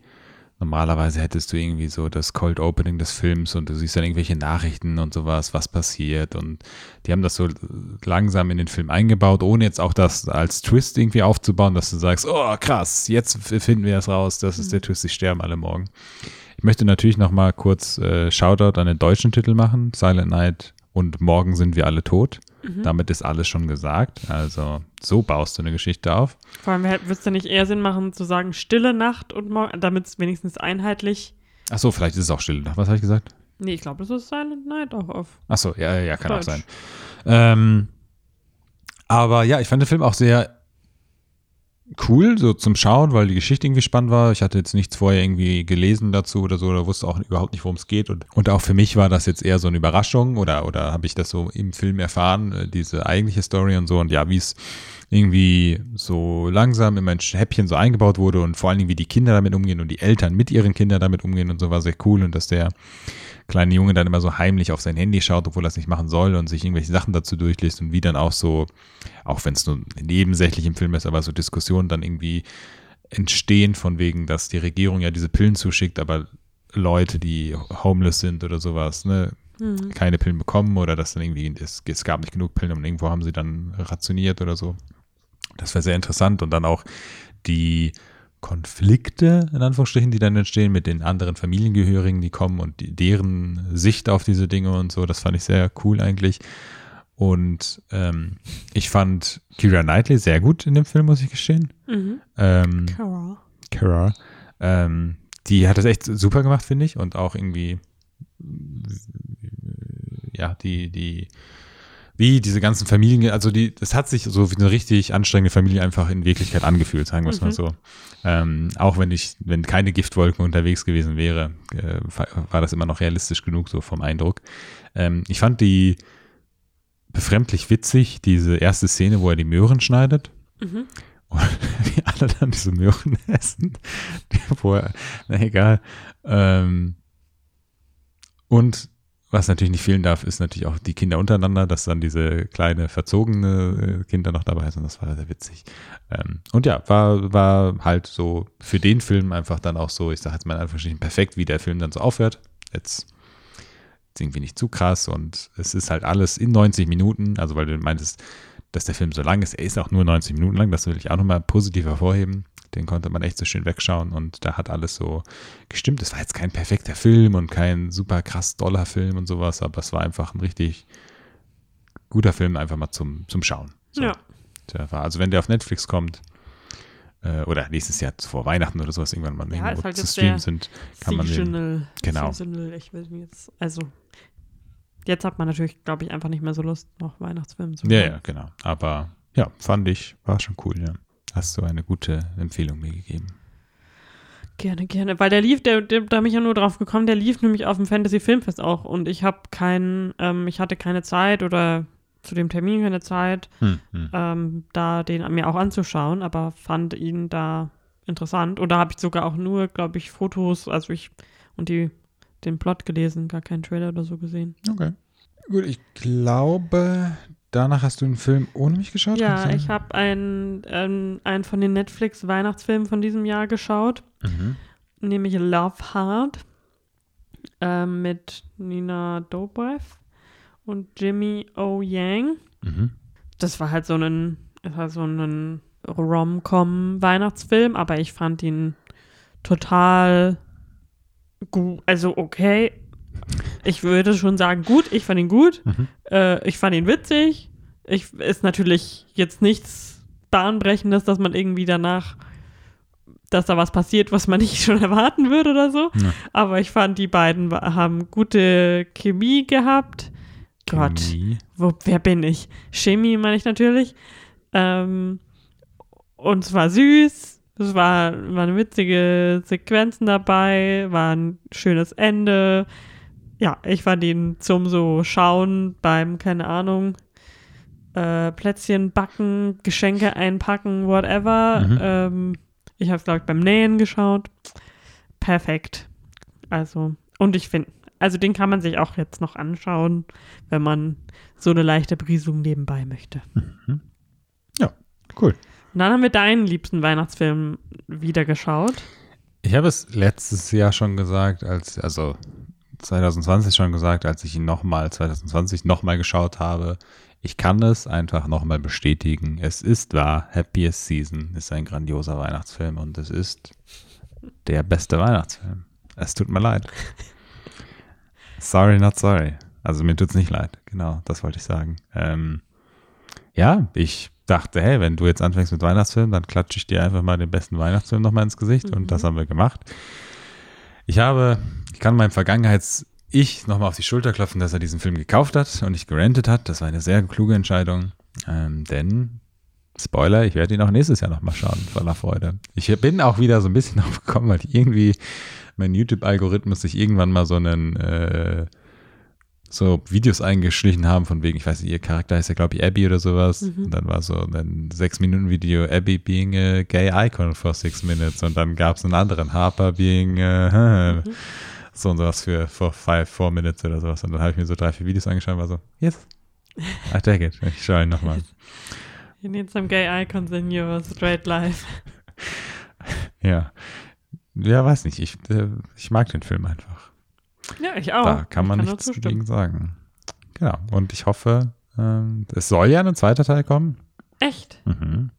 Normalerweise hättest du irgendwie so das Cold Opening des Films und du siehst dann irgendwelche Nachrichten und sowas, was passiert. Und die haben das so langsam in den Film eingebaut, ohne jetzt auch das als Twist irgendwie aufzubauen, dass du sagst, oh krass, jetzt finden wir es raus, das ist der mhm. Twist, sie sterben alle morgen. Ich möchte natürlich nochmal kurz äh, Shoutout an den deutschen Titel machen, Silent Night und Morgen sind wir alle tot. Mhm. Damit ist alles schon gesagt. Also so baust du eine Geschichte auf. Vor allem würde es ja nicht eher Sinn machen zu sagen Stille Nacht und Morgen, damit es wenigstens einheitlich. Ach so, vielleicht ist es auch Stille Nacht. Was habe ich gesagt? Nee, ich glaube, es ist Silent Night auch auf. Ach so, ja, ja, kann Deutsch. auch sein. Ähm, aber ja, ich fand den Film auch sehr cool, so zum Schauen, weil die Geschichte irgendwie spannend war. Ich hatte jetzt nichts vorher irgendwie gelesen dazu oder so, oder wusste auch überhaupt nicht, worum es geht. Und, und auch für mich war das jetzt eher so eine Überraschung oder, oder habe ich das so im Film erfahren, äh, diese eigentliche Story und so. Und ja, wie es irgendwie so langsam in ein Häppchen so eingebaut wurde und vor allen Dingen, wie die Kinder damit umgehen und die Eltern mit ihren Kindern damit umgehen und so war sehr cool und dass der kleine Junge dann immer so heimlich auf sein Handy schaut, obwohl er es nicht machen soll und sich irgendwelche Sachen dazu durchliest und wie dann auch so, auch wenn es nur nebensächlich im Film ist, aber so Diskussionen dann irgendwie entstehen von wegen, dass die Regierung ja diese Pillen zuschickt, aber Leute, die homeless sind oder sowas, ne, mhm. keine Pillen bekommen oder dass dann irgendwie, es, es gab nicht genug Pillen und irgendwo haben sie dann rationiert oder so. Das wäre sehr interessant und dann auch die Konflikte, in Anführungsstrichen, die dann entstehen mit den anderen Familiengehörigen, die kommen und die, deren Sicht auf diese Dinge und so. Das fand ich sehr cool eigentlich. Und ähm, ich fand Kira Knightley sehr gut in dem Film, muss ich gestehen. Mhm. Ähm, Kara. Kara. Ähm, die hat das echt super gemacht, finde ich. Und auch irgendwie, ja, die, die wie diese ganzen Familien, also die, das hat sich so wie eine richtig anstrengende Familie einfach in Wirklichkeit angefühlt, sagen wir es mhm. mal so. Ähm, auch wenn ich, wenn keine Giftwolken unterwegs gewesen wäre, äh, war das immer noch realistisch genug, so vom Eindruck. Ähm, ich fand die befremdlich witzig, diese erste Szene, wo er die Möhren schneidet. Mhm. Und die alle dann diese Möhren essen. wo er, na egal. Ähm, und was natürlich nicht fehlen darf, ist natürlich auch die Kinder untereinander, dass dann diese kleine verzogene äh, Kinder noch dabei sind. Das war sehr witzig. Ähm, und ja, war, war halt so für den Film einfach dann auch so, ich sage jetzt mal in Anführungsstrichen, perfekt, wie der Film dann so aufhört. Jetzt ist irgendwie nicht zu krass und es ist halt alles in 90 Minuten, also weil du meintest, dass der Film so lang ist, er ist auch nur 90 Minuten lang, das will ich auch nochmal positiv hervorheben. Den konnte man echt so schön wegschauen und da hat alles so gestimmt. Es war jetzt kein perfekter Film und kein super krass doller Film und sowas, aber es war einfach ein richtig guter Film, einfach mal zum, zum Schauen. So. Ja. Also wenn der auf Netflix kommt, äh, oder nächstes Jahr vor Weihnachten oder sowas irgendwann mal ja, irgendwo halt zu streamen sind, kann man den, genau. Ich will jetzt, also jetzt hat man natürlich, glaube ich, einfach nicht mehr so Lust, noch Weihnachtsfilme zu schauen. Ja, ja, genau. Aber ja, fand ich, war schon cool, ja hast du eine gute Empfehlung mir gegeben. Gerne, gerne. Weil der lief, der, der, da bin ich ja nur drauf gekommen, der lief nämlich auf dem Fantasy Filmfest auch und ich habe keinen, ähm, ich hatte keine Zeit oder zu dem Termin keine Zeit, hm, hm. Ähm, da den mir auch anzuschauen, aber fand ihn da interessant und da habe ich sogar auch nur, glaube ich, Fotos, also ich und die, den Plot gelesen, gar keinen Trailer oder so gesehen. Okay. Gut, ich glaube, danach hast du einen Film ohne mich geschaut? Ja, ich habe einen, ähm, einen von den Netflix-Weihnachtsfilmen von diesem Jahr geschaut, mhm. nämlich Love Hard äh, mit Nina Dobrev und Jimmy O. Yang. Mhm. Das war halt so ein, das war so ein Rom-Com-Weihnachtsfilm, aber ich fand ihn total gut, also okay, ich würde schon sagen, gut, ich fand ihn gut. Mhm. Äh, ich fand ihn witzig. Ich, ist natürlich jetzt nichts Bahnbrechendes, dass man irgendwie danach dass da was passiert, was man nicht schon erwarten würde oder so. Ja. Aber ich fand, die beiden haben gute Chemie gehabt. Gott, Chemie. wo, wer bin ich? Chemie meine ich natürlich. Ähm, und es war süß. Es war, waren witzige Sequenzen dabei, war ein schönes Ende. Ja, ich fand ihn zum so Schauen beim, keine Ahnung, äh, Plätzchen backen, Geschenke einpacken, whatever. Mhm. Ähm, ich habe es, glaube ich, beim Nähen geschaut. Perfekt. Also, und ich finde, also den kann man sich auch jetzt noch anschauen, wenn man so eine leichte Berieselung nebenbei möchte. Cool. Und dann haben wir deinen liebsten Weihnachtsfilm wieder geschaut. Ich habe es letztes Jahr schon gesagt, als, also 2020 schon gesagt, als ich ihn nochmal, 2020 nochmal geschaut habe. Ich kann es einfach nochmal bestätigen. Es ist wahr, Happiest Season ist ein grandioser Weihnachtsfilm und es ist der beste Weihnachtsfilm. Es tut mir leid. Sorry, not sorry. Also mir tut's nicht leid. Genau, das wollte ich sagen. Ähm, ja, ich dachte, hey, wenn du jetzt anfängst mit Weihnachtsfilmen, dann klatsche ich dir einfach mal den besten Weihnachtsfilm nochmal ins Gesicht und das haben wir gemacht. Ich habe, ich kann meinem Vergangenheits-Ich nochmal auf die Schulter klopfen, dass er diesen Film gekauft hat und nicht gerentet hat. Das war eine sehr kluge Entscheidung, ähm, denn Spoiler, ich werde ihn auch nächstes Jahr nochmal schauen, voller Freude. Ich bin auch wieder so ein bisschen aufgekommen, weil irgendwie mein YouTube-Algorithmus sich irgendwann mal so einen äh, so Videos eingeschlichen haben, von wegen, ich weiß nicht, ihr Charakter heißt ja, glaube ich, Abby oder sowas. Und dann war so ein sechs Minuten Video, Abby being a gay icon for six minutes. Und dann gab es einen anderen, Harper being a, so und sowas für for five, four minutes oder sowas. Und dann habe ich mir so drei, vier Videos angeschaut und war so, yes, I take it. Ich schaue ihn nochmal. You need some gay icons in your straight life. Ja. Ja, weiß nicht. Ich, äh, ich mag den Film einfach. Ja, ich auch. da kann man Oh, nur nichts dagegen sagen. Genau. Und ich hoffe, ähm, es soll ja ein zweiter Teil kommen. Echt? Mhm.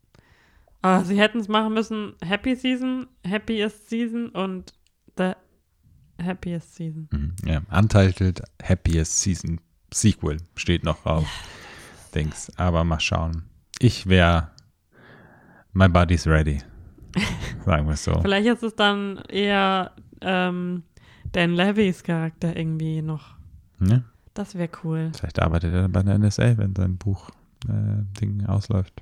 Aber sie hätten es machen müssen: Happy Season, Happiest Season und The Happiest Season. Mhm. Ja, Untitled Happiest Season Sequel steht noch auf Dings. Aber mal schauen. Ich wäre, my body's ready. Sagen wir es so. Vielleicht ist es dann eher ähm, Dan Levys Charakter irgendwie noch. Ja? Das wäre cool. Vielleicht arbeitet er bei der NSA, wenn sein Buch äh, Ding ausläuft.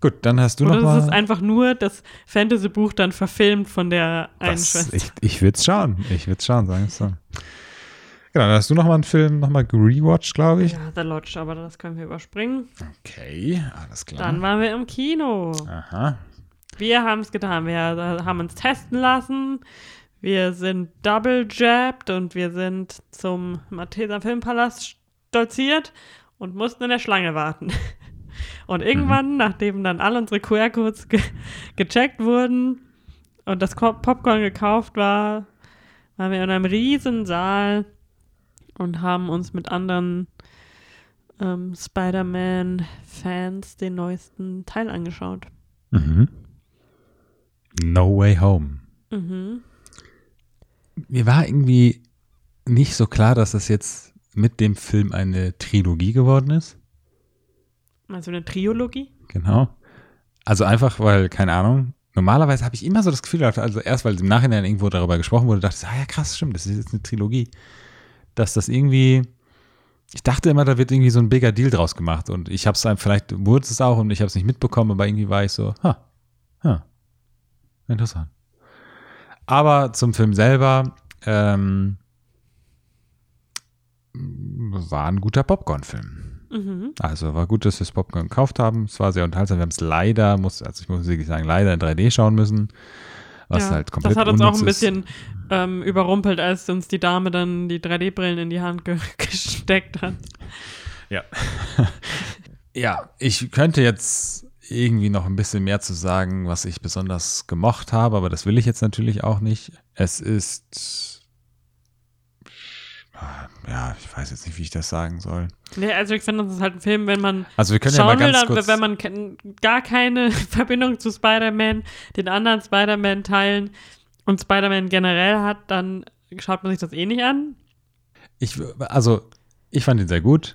Gut, dann hast du Oder noch es ist mal. einfach nur das Fantasy-Buch dann verfilmt von der einen Das, Schwester. ich ich würde es schauen. Ich würde es schauen, sagen wir es so. Genau, dann hast du noch mal einen Film noch mal gerewatcht, glaube ich. Ja, The Lodge, aber das können wir überspringen. Okay, alles klar. Dann waren wir im Kino. Aha. Wir haben es getan. Wir haben uns testen lassen. Wir sind double jabbed und wir sind zum Malteser Filmpalast stolziert und mussten in der Schlange warten. Und irgendwann, nachdem dann all unsere QR-Codes ge gecheckt wurden und das Popcorn gekauft war, waren wir in einem riesen Saal und haben uns mit anderen ähm, Spider-Man-Fans den neuesten Teil angeschaut. Mhm. No Way Home. Mhm. Mir war irgendwie nicht so klar, dass das jetzt mit dem Film eine Trilogie geworden ist. Also eine Triologie? Genau. Also einfach, weil, keine Ahnung, normalerweise habe ich immer so das Gefühl also erst weil im Nachhinein irgendwo darüber gesprochen wurde, dachte ich, ah ja krass, stimmt, das ist jetzt eine Trilogie. Dass das irgendwie, ich dachte immer, da wird irgendwie so ein bigger Deal draus gemacht und ich habe es dann, vielleicht wurde es auch und ich habe es nicht mitbekommen, aber irgendwie war ich so, ha, ha, interessant. Aber zum Film selber, ähm, war ein guter Popcorn-Film. Mhm. Also war gut, dass wir das Popcorn gekauft haben. Es war sehr unterhaltsam. Wir haben es leider, muss, also ich muss wirklich sagen, leider in 3D schauen müssen. Was Ja, halt komplett das hat uns auch ein bisschen ähm, überrumpelt, als uns die Dame dann die 3D-Brillen in die Hand ge gesteckt hat. Ja. ja, ich könnte jetzt irgendwie noch ein bisschen mehr zu sagen, was ich besonders gemocht habe, aber das will ich jetzt natürlich auch nicht. Es ist. ah, Ja, ich weiß jetzt nicht, wie ich das sagen soll. Nee, also ich finde, das ist halt ein Film, wenn man Also wir können ja mal schauen will, ganz dann, kurz. wenn man gar keine Verbindung zu Spider-Man, den anderen Spider-Man-Teilen und Spider-Man generell hat, dann schaut man sich das eh nicht an. Ich, also, ich fand ihn sehr gut.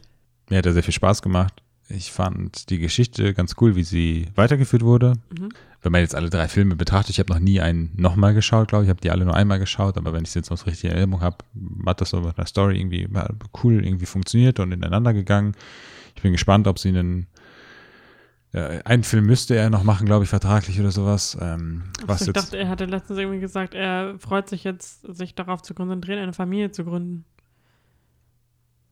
Mir hat er sehr viel Spaß gemacht. Ich fand die Geschichte ganz cool, wie sie weitergeführt wurde. Mhm. Wenn man jetzt alle drei Filme betrachtet, ich habe noch nie einen nochmal geschaut, glaube ich. Ich habe die alle nur einmal geschaut, aber wenn ich es jetzt noch so richtig in Erinnerung habe, hat das so mit der Story irgendwie cool irgendwie funktioniert und ineinander gegangen. Ich bin gespannt, ob sie einen äh, einen Film müsste er noch machen, glaube ich, vertraglich oder sowas. Ähm, was ich jetzt, dachte, er hatte letztens irgendwie gesagt, er freut sich jetzt, sich darauf zu konzentrieren, eine Familie zu gründen.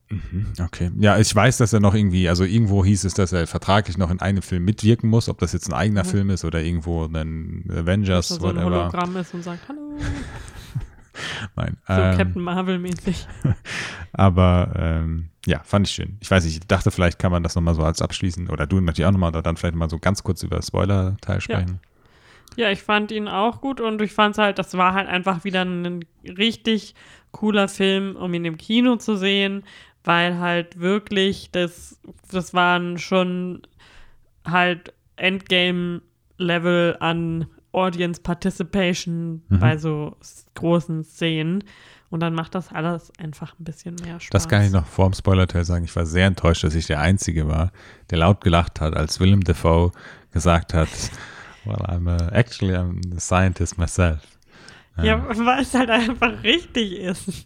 Mhm, Okay. Ja, ich weiß, dass er noch irgendwie, also irgendwo hieß es, dass er vertraglich noch in einem Film mitwirken muss, ob das jetzt ein eigener Mhm. Film ist oder irgendwo ein Avengers, Dass so ein whatever. Hologramm ist und sagt, hallo. Nein. So ähm, Captain Marvel-mäßig. aber ähm, ja, fand ich schön. Ich weiß nicht, ich dachte, vielleicht kann man das nochmal so als abschließen oder du natürlich auch nochmal oder dann vielleicht mal so ganz kurz über Spoiler-Teil sprechen. Ja, ich fand ihn auch gut und ich fand es halt, das war halt einfach wieder ein richtig cooler Film, um ihn im Kino zu sehen, weil halt wirklich, das, das waren schon halt Endgame-Level an Audience Participation Mhm. bei so großen Szenen. Und dann macht das alles einfach ein bisschen mehr Spaß. Das kann ich noch vor dem Spoiler-Teil sagen. Ich war sehr enttäuscht, dass ich der Einzige war, der laut gelacht hat, als Willem Dafoe gesagt hat, well, I'm a, actually I'm a scientist myself. Ja, weil es halt einfach richtig ist.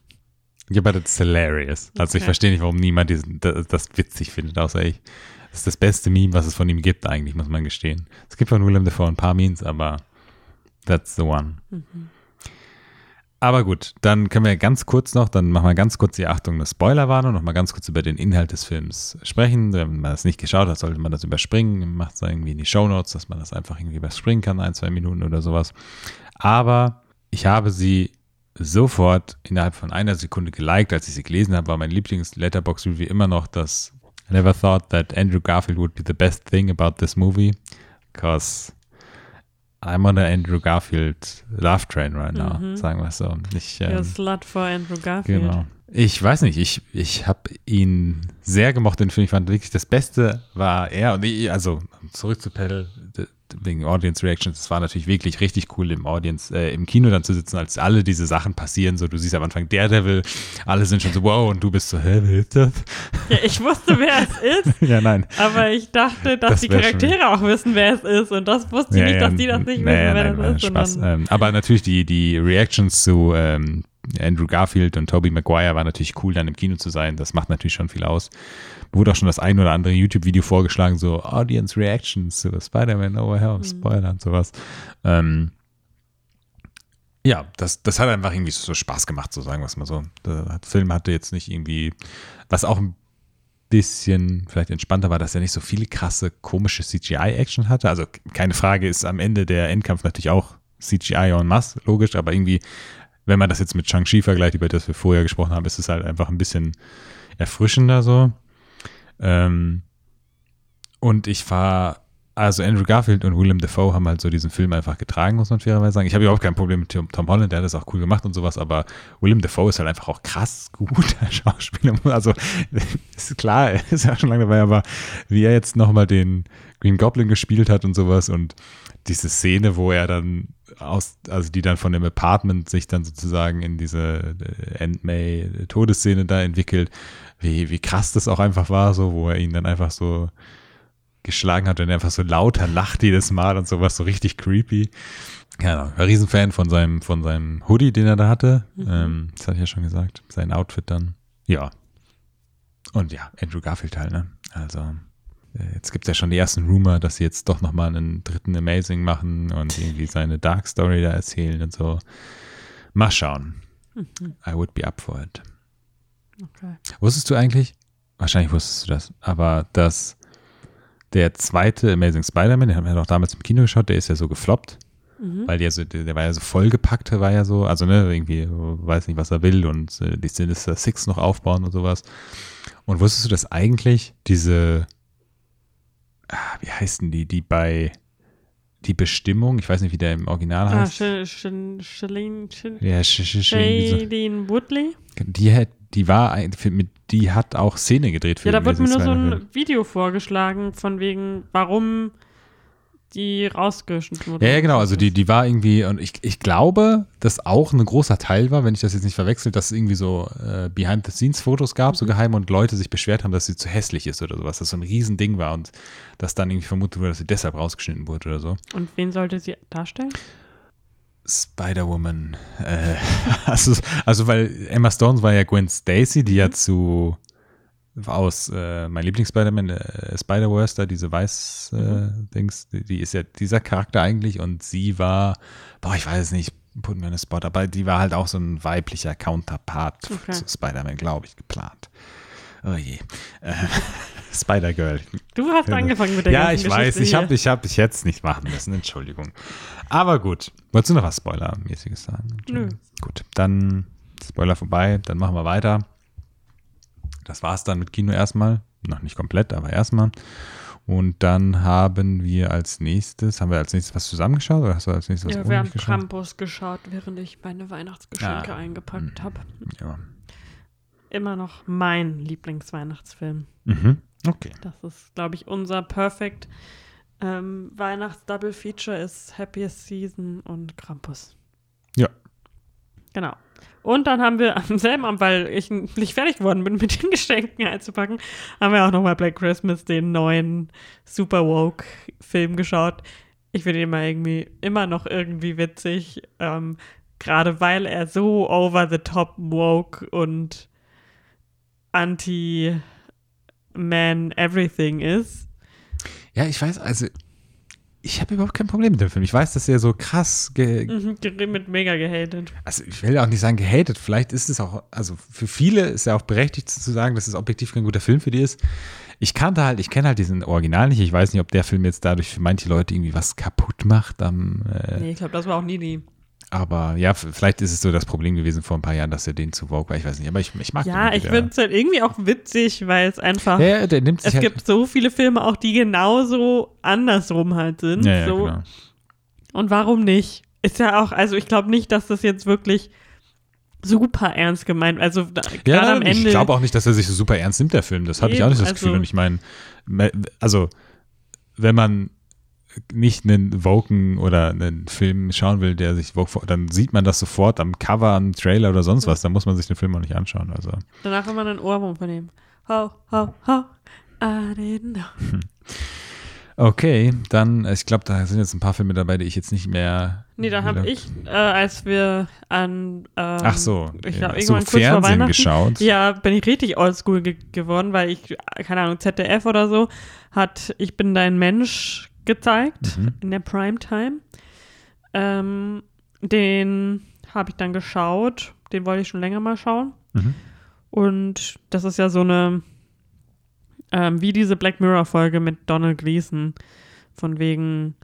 Ja, aber das ist hilarious. Also ich Okay. verstehe nicht, warum niemand diesen, das, das witzig findet, außer ich. Das ist das beste Meme, was es von ihm gibt, eigentlich, muss man gestehen. Es gibt von Willem Dafoe ein paar Memes, aber that's the one. Aber gut, dann können wir ganz kurz noch, dann machen wir ganz kurz die Achtung, eine Spoilerwarnung, noch mal ganz kurz über den Inhalt des Films sprechen. Wenn man das nicht geschaut hat, sollte man das überspringen. Macht es irgendwie in die Shownotes, dass man das einfach irgendwie überspringen kann, ein, zwei Minuten oder sowas. Aber ich habe sie sofort innerhalb von einer Sekunde geliked, als ich sie gelesen habe, war mein Lieblings-Letterbox-Review immer noch das I never thought that Andrew Garfield would be the best thing about this movie, because I'm on a Andrew Garfield love train right now, Mhm. sagen wir es so. Ich, ähm, Der Slut vor Andrew Garfield. Genau. Ich weiß nicht, ich, ich habe ihn sehr gemocht, den Film. Ich fand wirklich, das Beste war er. Und ich, also zurück zu Pedal, wegen Audience Reactions, es war natürlich wirklich richtig cool im Audience, äh, im Kino dann zu sitzen, als alle diese Sachen passieren. So, du siehst am Anfang Daredevil, alle sind schon so, wow, und du bist so, hä, wer ist das? Ja, ich wusste, wer es ist, ja, nein. aber ich dachte, dass Das die schon- Charaktere auch wissen, wer es ist. Und das wusste ich nicht, dass die das nicht wissen, wer nein, das nein, ist. Spaß. Ähm, aber natürlich die, die Reactions zu ähm, Andrew Garfield und Tobey Maguire war natürlich cool, dann im Kino zu sein. Das macht natürlich schon viel aus. Wurde auch schon das ein oder andere YouTube-Video vorgeschlagen, so Audience Reactions zu Spider-Man Way Home, Mhm. Spoiler und sowas. Ähm, ja, das, das hat einfach irgendwie so Spaß gemacht, so sagen wir es mal so. Der Film hatte jetzt nicht irgendwie, was auch ein bisschen vielleicht entspannter war, dass er nicht so viele krasse, komische CGI-Action hatte. Also keine Frage ist am Ende der Endkampf natürlich auch CGI en masse, logisch, aber irgendwie, wenn man das jetzt mit Shang-Chi vergleicht, über das wir vorher gesprochen haben, ist es halt einfach ein bisschen erfrischender so. Ähm, und ich war, also Andrew Garfield und Willem Dafoe haben halt so diesen Film einfach getragen, muss man fairerweise sagen. Ich habe überhaupt kein Problem mit Tom, Holland, der hat das auch cool gemacht und sowas, aber Willem Dafoe ist halt einfach auch krass guter Schauspieler. Also ist klar, er ist ja schon lange dabei, aber wie er jetzt nochmal den Green Goblin gespielt hat und sowas und diese Szene, wo er dann aus, also die dann von dem Apartment sich dann sozusagen in diese äh, End May Todesszene da entwickelt, wie, wie krass das auch einfach war, so, wo er ihn dann einfach so geschlagen hat und er einfach so lauter lacht jedes Mal und sowas, so richtig creepy. Ja, ich war Riesenfan von seinem, von seinem Hoodie, den er da hatte. Mhm. Ähm, das hatte ich ja schon gesagt. Sein Outfit dann. Ja. Und ja, Andrew Garfield halt, ne? Also, äh, jetzt gibt es ja schon die ersten Rumor, dass sie jetzt doch nochmal einen dritten Amazing machen und irgendwie seine Dark Story da erzählen und so. Mal schauen. Mhm. I would be up for it. Okay. Wusstest du eigentlich, wahrscheinlich wusstest du das, aber dass der zweite Amazing Spider-Man, den haben wir doch damals im Kino geschaut, der ist ja so gefloppt, Mhm. weil der, so, der, war ja so vollgepackt, war ja so, also ne, irgendwie weiß nicht, was er will und äh, die Sinister Six noch aufbauen und sowas. Und wusstest du, dass eigentlich diese, wie heißen die, die bei die Bestimmung, ich weiß nicht, wie der im Original Ah, heißt. Sh- Shailene Sh- ja, so. Woodley? die, hat- die war, mit, die hat auch Szene gedreht für Ja, da wird mir nur so ein Video vorgeschlagen, von wegen, warum die rausgeschnitten wurde. Ja, ja, genau. Also die, die war irgendwie, und ich, ich glaube, dass auch ein großer Teil war, wenn ich das jetzt nicht verwechsel, dass es irgendwie so äh, Behind-the-Scenes-Fotos gab, so geheim, und Leute sich beschwert haben, dass sie zu hässlich ist oder sowas, dass so ein Riesending war und dass dann irgendwie vermutet wurde, dass sie deshalb rausgeschnitten wurde oder so. Und wen sollte sie darstellen? Spider-Woman. Äh, also, also, weil Emma Stone war ja Gwen Stacy, die ja zu aus äh, mein Lieblings-Spider-Man, äh, Spider-Verse, da diese Weiß-Dings, äh, die, die, ist ja dieser Charakter eigentlich und sie war, boah, ich weiß es nicht, put mir eine Spot, aber die war halt auch so ein weiblicher Counterpart Okay. zu Spider-Man, glaube ich, geplant. Oh je. Äh, Spider-Girl. Du hast angefangen mit der Ja, ich weiß, Geschichte ich hier. habe ich hab ich jetzt nicht machen müssen, Entschuldigung. Aber gut, wolltest du noch was Spoiler-mäßiges sagen? Nö. Gut, dann Spoiler vorbei, dann machen wir weiter. Das war's dann mit Kino erstmal. Noch nicht komplett, aber erstmal. Und dann haben wir als nächstes, haben wir als nächstes was zusammengeschaut oder hast du als nächstes was Ja, wir haben geschaut? Krampus geschaut, während ich meine Weihnachtsgeschenke Ah. eingepackt habe. Ja. Immer noch mein Lieblingsweihnachtsfilm. Mhm. Okay. Das ist, glaube ich, unser Perfect ähm, Weihnachts-Double-Feature ist Happiest Season und Krampus. Genau. Und dann haben wir am selben Abend, weil ich nicht fertig geworden bin mit den Geschenken einzupacken, haben wir auch nochmal Black Christmas, den neuen Super Woke-Film geschaut. Ich finde ihn immer irgendwie immer noch irgendwie witzig, ähm, gerade weil er so over the top woke und anti-man everything ist. Ja, ich weiß, also ich habe überhaupt kein Problem mit dem Film. Ich weiß, dass er so krass ge Mhm, mit mega gehatet. also ich will auch nicht sagen gehatet, vielleicht ist es auch, also für viele ist ja auch berechtigt zu sagen, dass es objektiv kein guter Film für die ist. Ich kannte halt, ich kenne halt diesen Original nicht. Ich weiß nicht, ob der Film jetzt dadurch für manche Leute irgendwie was kaputt macht. Am, äh, Nee, ich glaube, das war auch nie die. Aber ja, vielleicht ist es so das Problem gewesen vor ein paar Jahren, dass er den zu Vogue war. Ich weiß nicht, aber ich, ich mag den Ja, ich finde es halt irgendwie auch witzig, weil es einfach. Ja, ja, der nimmt sich es halt, gibt so viele Filme auch, die genauso andersrum halt sind. ja, ja, so. genau. Und warum nicht? Ist ja auch, also ich glaube nicht, dass das jetzt wirklich super ernst gemeint. Also Ja, am ich Ende. glaube auch nicht, dass er sich so super ernst nimmt, der Film. Das habe ich auch nicht das Eben, Gefühl. also- Und ich meine, me- also, wenn man nicht einen Woken oder einen Film schauen will, der sich Vogue, vor- dann sieht man das sofort am Cover, am Trailer oder sonst was. Dann muss man sich den Film auch nicht anschauen. Also, danach immer einen Ohrwurm von dem. Ho, ho, ho. I didn't know. okay, dann, ich glaube, da sind jetzt ein paar Filme dabei, die ich jetzt nicht mehr. Nee, da habe ich, äh, als wir an. Ähm, Ach so, ich ja. glaube, Hast du irgendwann kurz vor Fernsehen Weihnachten. geschaut. Ja, bin ich richtig oldschool ge geworden, weil ich, keine Ahnung, ZDF oder so, hat Ich bin dein Mensch gezeigt Mhm. in der Primetime. Ähm, den habe ich dann geschaut. Den wollte ich schon länger mal schauen. Mhm. Und das ist ja so eine, ähm, wie diese Black Mirror-Folge mit Donald Gleason, von wegen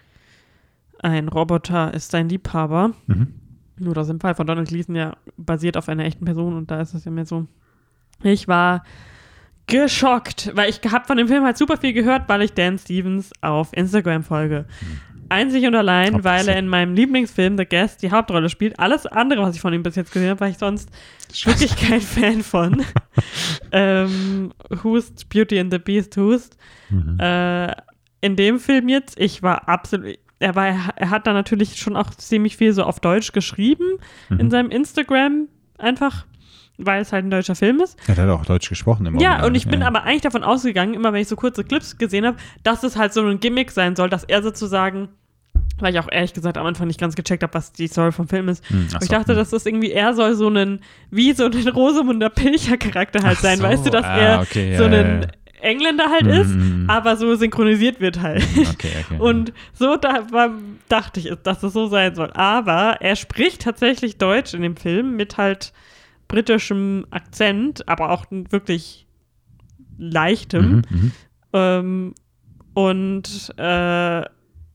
ein Roboter ist dein Liebhaber. Mhm. Nur das im Fall von Donald Gleason ja basiert auf einer echten Person und da ist es ja mehr so. Ich war geschockt, weil ich habe von dem Film halt super viel gehört, weil ich Dan Stevens auf Instagram folge. Einzig und allein, Ob weil er in meinem Lieblingsfilm The Guest die Hauptrolle spielt. Alles andere, was ich von ihm bis jetzt gesehen habe, war ich sonst wirklich kein Fan von. ähm, Hust, Beauty and the Beast, Hust. Mhm. Äh, in dem Film jetzt, ich war absolut. Er, war, er hat da natürlich schon auch ziemlich viel so auf Deutsch geschrieben in Mhm. seinem Instagram, einfach weil es halt ein deutscher Film ist. Ja, der hat auch Deutsch gesprochen im Ja, Original. und ich bin ja. aber eigentlich davon ausgegangen, immer wenn ich so kurze Clips gesehen habe, dass es halt so ein Gimmick sein soll, dass er sozusagen, weil ich auch ehrlich gesagt am Anfang nicht ganz gecheckt habe, was die Story vom Film ist. Hm, Aber ich so, dachte, hm. dass das irgendwie, er soll so einen, wie so ein Rosamunder Pilcher-Charakter halt Ach sein, so, weißt du, dass ah, er okay, so ja, ein ja. Engländer halt Mhm, ist, mhm. aber so synchronisiert wird halt. Okay, okay. Und so da war, dachte ich, dass es so sein soll. Aber er spricht tatsächlich Deutsch in dem Film mit halt britischem Akzent, aber auch wirklich leichtem. Mhm, mhm. Ähm, und äh,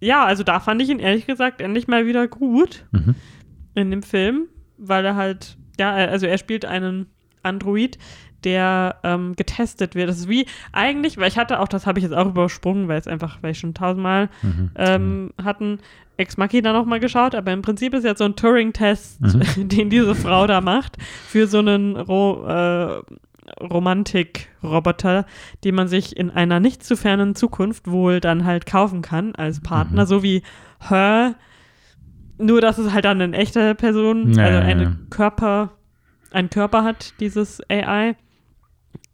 ja, also da fand ich ihn ehrlich gesagt endlich mal wieder gut Mhm. in dem Film, weil er halt, ja, also er spielt einen Android, der ähm, getestet wird. Das ist wie eigentlich, weil ich hatte auch, das habe ich jetzt auch übersprungen, weil es einfach, weil ich schon tausendmal Mhm. ähm, hatten Ex Machina noch mal geschaut, aber im Prinzip ist jetzt so ein Turing-Test, Mhm. den diese Frau da macht, für so einen Ro äh, Romantik-Roboter, die man sich in einer nicht zu fernen Zukunft wohl dann halt kaufen kann als Partner, Mhm. so wie Her. Nur, dass es halt dann eine echte Person, Ja, also eine. Körper, ein Körper hat, dieses AI.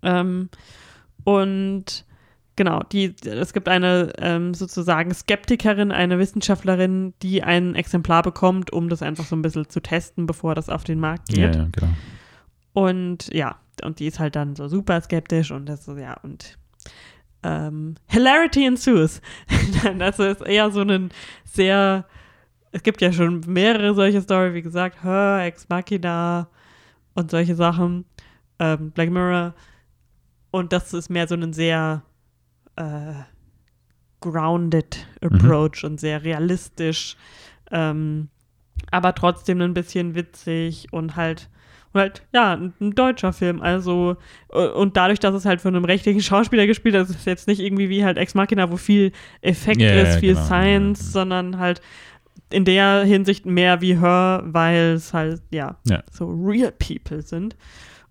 Ähm, und genau, die, es gibt eine ähm, sozusagen Skeptikerin, eine Wissenschaftlerin, die ein Exemplar bekommt, um das einfach so ein bisschen zu testen, bevor das auf den Markt geht. Ja, ja, genau. Und ja, und die ist halt dann so super skeptisch und das so, ja, und ähm, Hilarity ensues. das ist eher so ein sehr, es gibt ja schon mehrere solche Story, wie gesagt, Her, Ex Machina und solche Sachen, ähm, Black Mirror. Und das ist mehr so ein sehr äh, grounded approach und sehr realistisch, ähm, aber trotzdem ein bisschen witzig und halt und halt, ja, ein, ein deutscher Film. Also, äh, und dadurch, dass es halt von einem richtigen Schauspieler gespielt ist, ist es jetzt nicht irgendwie wie halt Ex Machina, wo viel Effekt Ja, ja, ist, viel genau. Science, sondern halt in der Hinsicht mehr wie Her, weil es halt, ja, Ja. so real people sind.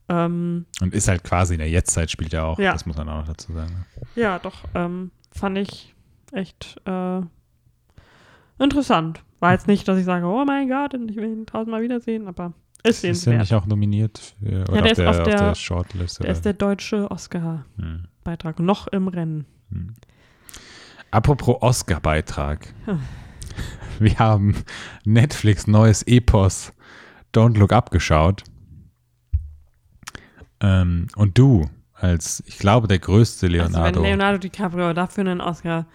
Ähm, Und ist halt quasi in der Jetztzeit spielt er auch, Ja. das muss man auch noch dazu sagen. ja, doch, ähm, fand ich echt äh, interessant. War jetzt nicht, dass ich sage, oh mein Gott, ich will ihn tausendmal wiedersehen, aber ist Ist er sehenswert. nicht auch nominiert für, oder der auf, ist der, auf der- der Shortlist? Der oder? ist der deutsche Oscar-Beitrag Hm. noch im Rennen. Apropos Oscar-Beitrag. Hm. Wir haben Netflix neues Epos Don't Look Up geschaut. Ähm, und du, als, ich glaube, der größte Leonardo. Also wenn Leonardo DiCaprio dafür einen Oscar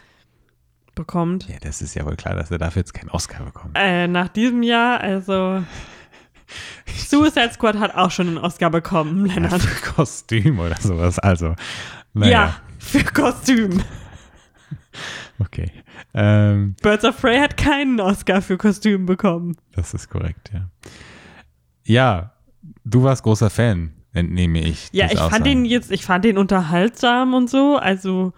bekommt, ja, das ist ja wohl klar, dass er dafür jetzt keinen Oscar bekommt. äh, nach diesem Jahr, also Suicide Squad hat auch schon einen Oscar bekommen, Ja, Lennart. für Kostüm oder sowas. Also, naja, Ja, für Kostüm. okay. Ähm, Birds of Prey hat keinen Oscar für Kostüm bekommen. das ist korrekt, ja. Ja, du warst großer Fan, entnehme ich. Ja, ich fand den jetzt, ich fand den unterhaltsam und so, also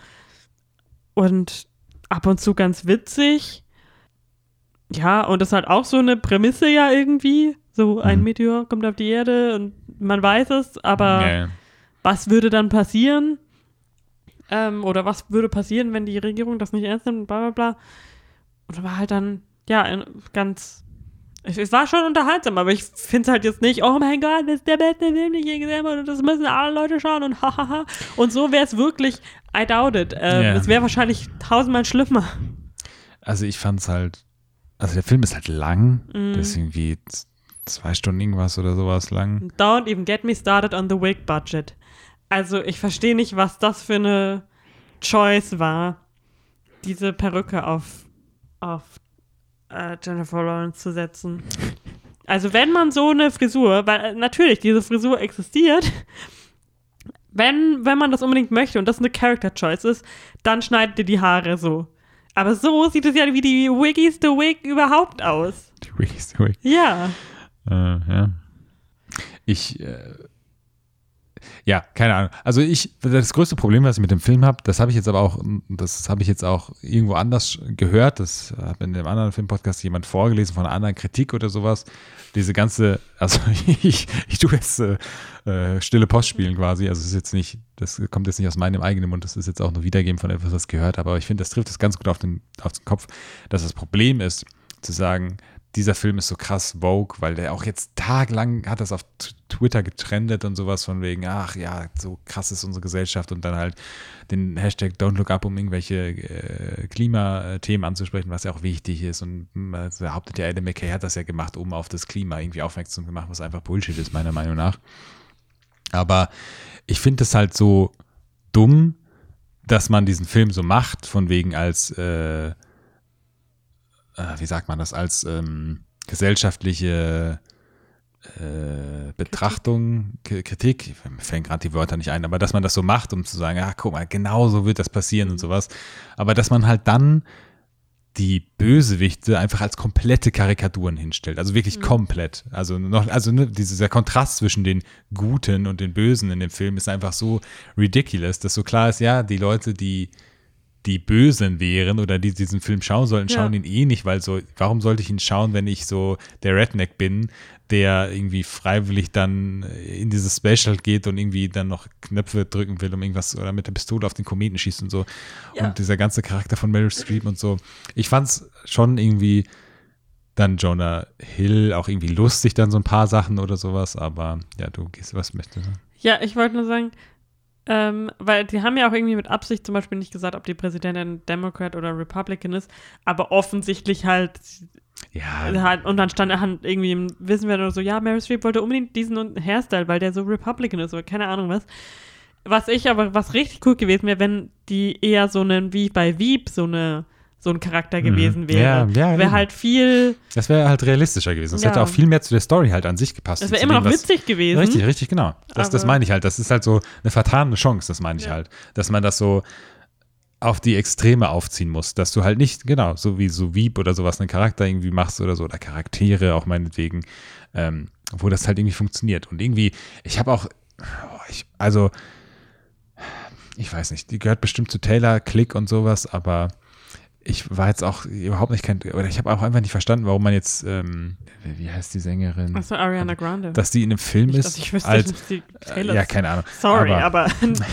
und ab und zu ganz witzig. Ja, und das hat auch so eine Prämisse ja irgendwie. So ein Mhm. Meteor kommt auf die Erde und man weiß es, aber ja. was würde dann passieren? Ähm, oder was würde passieren, wenn die Regierung das nicht ernst nimmt, bla bla bla. Und war halt dann, ja, ganz. Es, war schon unterhaltsam, aber ich finde es halt jetzt nicht, oh mein Gott, das ist der beste Film, den ich je gesehen habe und das müssen alle Leute schauen und hahaha. Und so wäre es wirklich, I doubt it. Ähm, Ja. Es wäre wahrscheinlich tausendmal schlimmer. Also ich fand es halt, also der Film ist halt lang, der ist irgendwie z- zwei Stunden irgendwas oder sowas lang. Don't even get me started on the wig budget. Also ich verstehe nicht, was das für eine Choice war, diese Perücke auf, auf äh, Jennifer Lawrence zu setzen. Also wenn man so eine Frisur, weil äh, natürlich diese Frisur existiert, wenn, wenn man das unbedingt möchte und das eine Character Choice ist, dann schneidet ihr die Haare so. Aber so sieht es ja wie die Wiggies the Wig überhaupt aus. Die Wiggies, die Wig. Ja. Äh, ja. Ich, äh, ja, keine Ahnung. Also ich, das größte Problem, was ich mit dem Film habe, das habe ich jetzt aber auch, das habe ich jetzt auch irgendwo anders gehört. Das hat in einem anderen Filmpodcast jemand vorgelesen von einer anderen Kritik oder sowas. Diese ganze, also ich, ich tue jetzt äh, äh, stille Post spielen quasi. Also es ist jetzt nicht, das kommt jetzt nicht aus meinem eigenen Mund, das ist jetzt auch nur Wiedergeben von etwas, was ich gehört habe. Aber ich finde, das trifft es ganz gut auf den, auf den Kopf, dass das Problem ist, zu sagen, dieser Film ist so krass Vogue, weil der auch jetzt tagelang hat das auf Twitter getrendet und sowas von wegen, ach ja, so krass ist unsere Gesellschaft und dann halt den Hashtag Don't Look Up, um irgendwelche äh, Klimathemen anzusprechen, was ja auch wichtig ist und behauptet ja Adam McKay hat das ja gemacht, um auf das Klima irgendwie aufmerksam zu machen, was einfach Bullshit ist, meiner Meinung nach. Aber ich finde es halt so dumm, dass man diesen Film so macht, von wegen als äh, äh, wie sagt man das, als ähm, gesellschaftliche äh, Betrachtung, Kritik, mir fällen gerade die Wörter nicht ein, aber dass man das so macht, um zu sagen, ja, guck mal, genau so wird das passieren und sowas. Aber dass man halt dann die Bösewichte einfach als komplette Karikaturen hinstellt. Also wirklich komplett. Also noch, also ne, dieser Kontrast zwischen den Guten und den Bösen in dem Film ist einfach so ridiculous, dass so klar ist, ja, die Leute, die die Bösen wären oder die diesen Film schauen sollten, Ja. schauen ihn eh nicht, weil so, warum sollte ich ihn schauen, wenn ich so der Redneck bin, der irgendwie freiwillig dann in dieses Special geht und irgendwie dann noch Knöpfe drücken will, um irgendwas oder mit der Pistole auf den Kometen schießt und so. Ja. Und dieser ganze Charakter von Meryl Streep und so. Ich fand's schon irgendwie dann Jonah Hill auch irgendwie lustig, dann so ein paar Sachen oder sowas, aber ja, du gehst, was möchtest du? Ja, ich wollte nur sagen, ähm, weil die haben ja auch irgendwie mit Absicht zum Beispiel nicht gesagt, ob die Präsidentin Democrat oder Republican ist, aber offensichtlich halt, Ja, halt und dann stand halt irgendwie im Wissen wir nur so, ja, Meryl Streep wollte unbedingt diesen Hairstyle, weil der so Republican ist oder keine Ahnung was. Was ich aber, was richtig cool gewesen wäre, wenn die eher so einen, wie bei Veep, so eine so ein Charakter Mhm. gewesen wäre. Ja, ja, wäre halt viel, das wäre halt realistischer gewesen. Das Ja. hätte auch viel mehr zu der Story halt an sich gepasst. und wäre immer dem, noch was- witzig gewesen. Richtig, richtig, genau. Das, das meine ich halt. Das ist halt so eine vertane Chance, das meine ich Ja. halt. Dass man das so auf die Extreme aufziehen muss. Dass du halt nicht, genau, so wie so Wieb oder sowas, einen Charakter irgendwie machst oder so, oder Charaktere auch meinetwegen, ähm, wo das halt irgendwie funktioniert. Und irgendwie, ich habe auch, ich, also, ich weiß nicht, die gehört bestimmt zu Taylor, Click und sowas, aber ich war jetzt auch überhaupt nicht kein, oder ich habe auch einfach nicht verstanden, warum man jetzt, ähm, wie heißt die Sängerin? Achso, Ariana Grande. dass die in einem Film Nicht, ist dass ich wüsste, als dass die äh, Taylor ja keine Ahnung Sorry, aber, aber,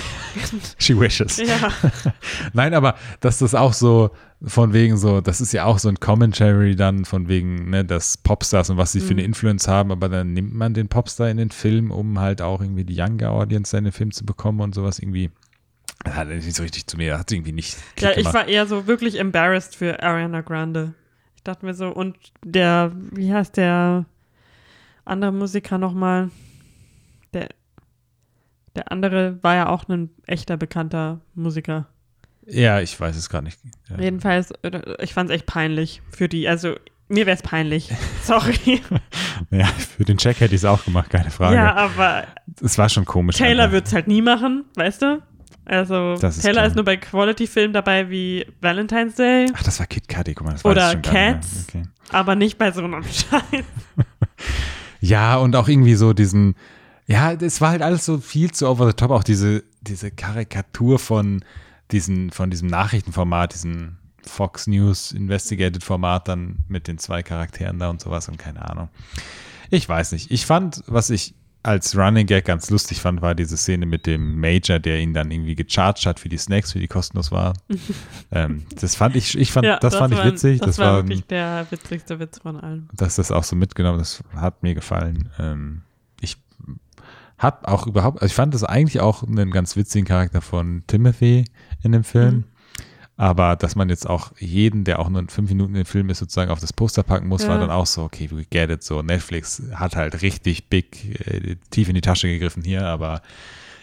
she wishes ja. nein aber dass das auch so von wegen so das ist ja auch so ein Commentary dann von wegen ne das Popstars und was sie für eine Mhm. Influence haben aber dann nimmt man den Popstar in den Film um halt auch irgendwie die younger Audience in den Film zu bekommen und sowas irgendwie hat nicht so richtig zu mir hat irgendwie nicht Klick ja, ich gemacht. war eher so wirklich embarrassed für Ariana Grande. Ich dachte mir so, und der, wie heißt der andere Musiker nochmal? Der, der andere war ja auch ein echter bekannter Musiker. ja ich weiß es gar nicht ja. Jedenfalls, äh, ich fand es echt peinlich für die, also mir wäre es peinlich. Sorry. ja für den Check hätte ich es auch gemacht keine Frage ja, aber es war schon komisch Taylor wird es halt nie machen, weißt du? Also Das ist Taylor klar. ist nur bei Quality-Filmen dabei wie Valentine's Day, ach das war Kid Cudi guck mal das Oder. Cats. okay. aber nicht bei so einem Scheiß. Ja, und auch irgendwie so diesen, ja, es war halt alles so viel zu over the top, auch diese, diese Karikatur von diesen, von diesem Nachrichtenformat, diesem Fox News Investigated Format dann mit den zwei Charakteren da und sowas und keine Ahnung. Ich weiß nicht. Ich fand, was ich als Running Gag ganz lustig fand, war diese Szene mit dem Major, der ihn dann irgendwie gecharged hat für die Snacks, für die kostenlos war. ähm, das fand ich, ich fand, das, fand ich war, witzig. Das, Das, war, war, wirklich der witzigste Witz von allen. dass das auch so mitgenommen, das hat mir gefallen. Ähm, ich hab auch überhaupt, also ich fand das eigentlich auch einen ganz witzigen Charakter von Timothy in dem Film. Mhm. Aber dass man jetzt auch jeden, der auch nur fünf Minuten im Film ist, sozusagen auf das Poster packen muss, war Ja. dann auch so, okay, we get it. So, Netflix hat halt richtig big, äh, tief in die Tasche gegriffen hier, aber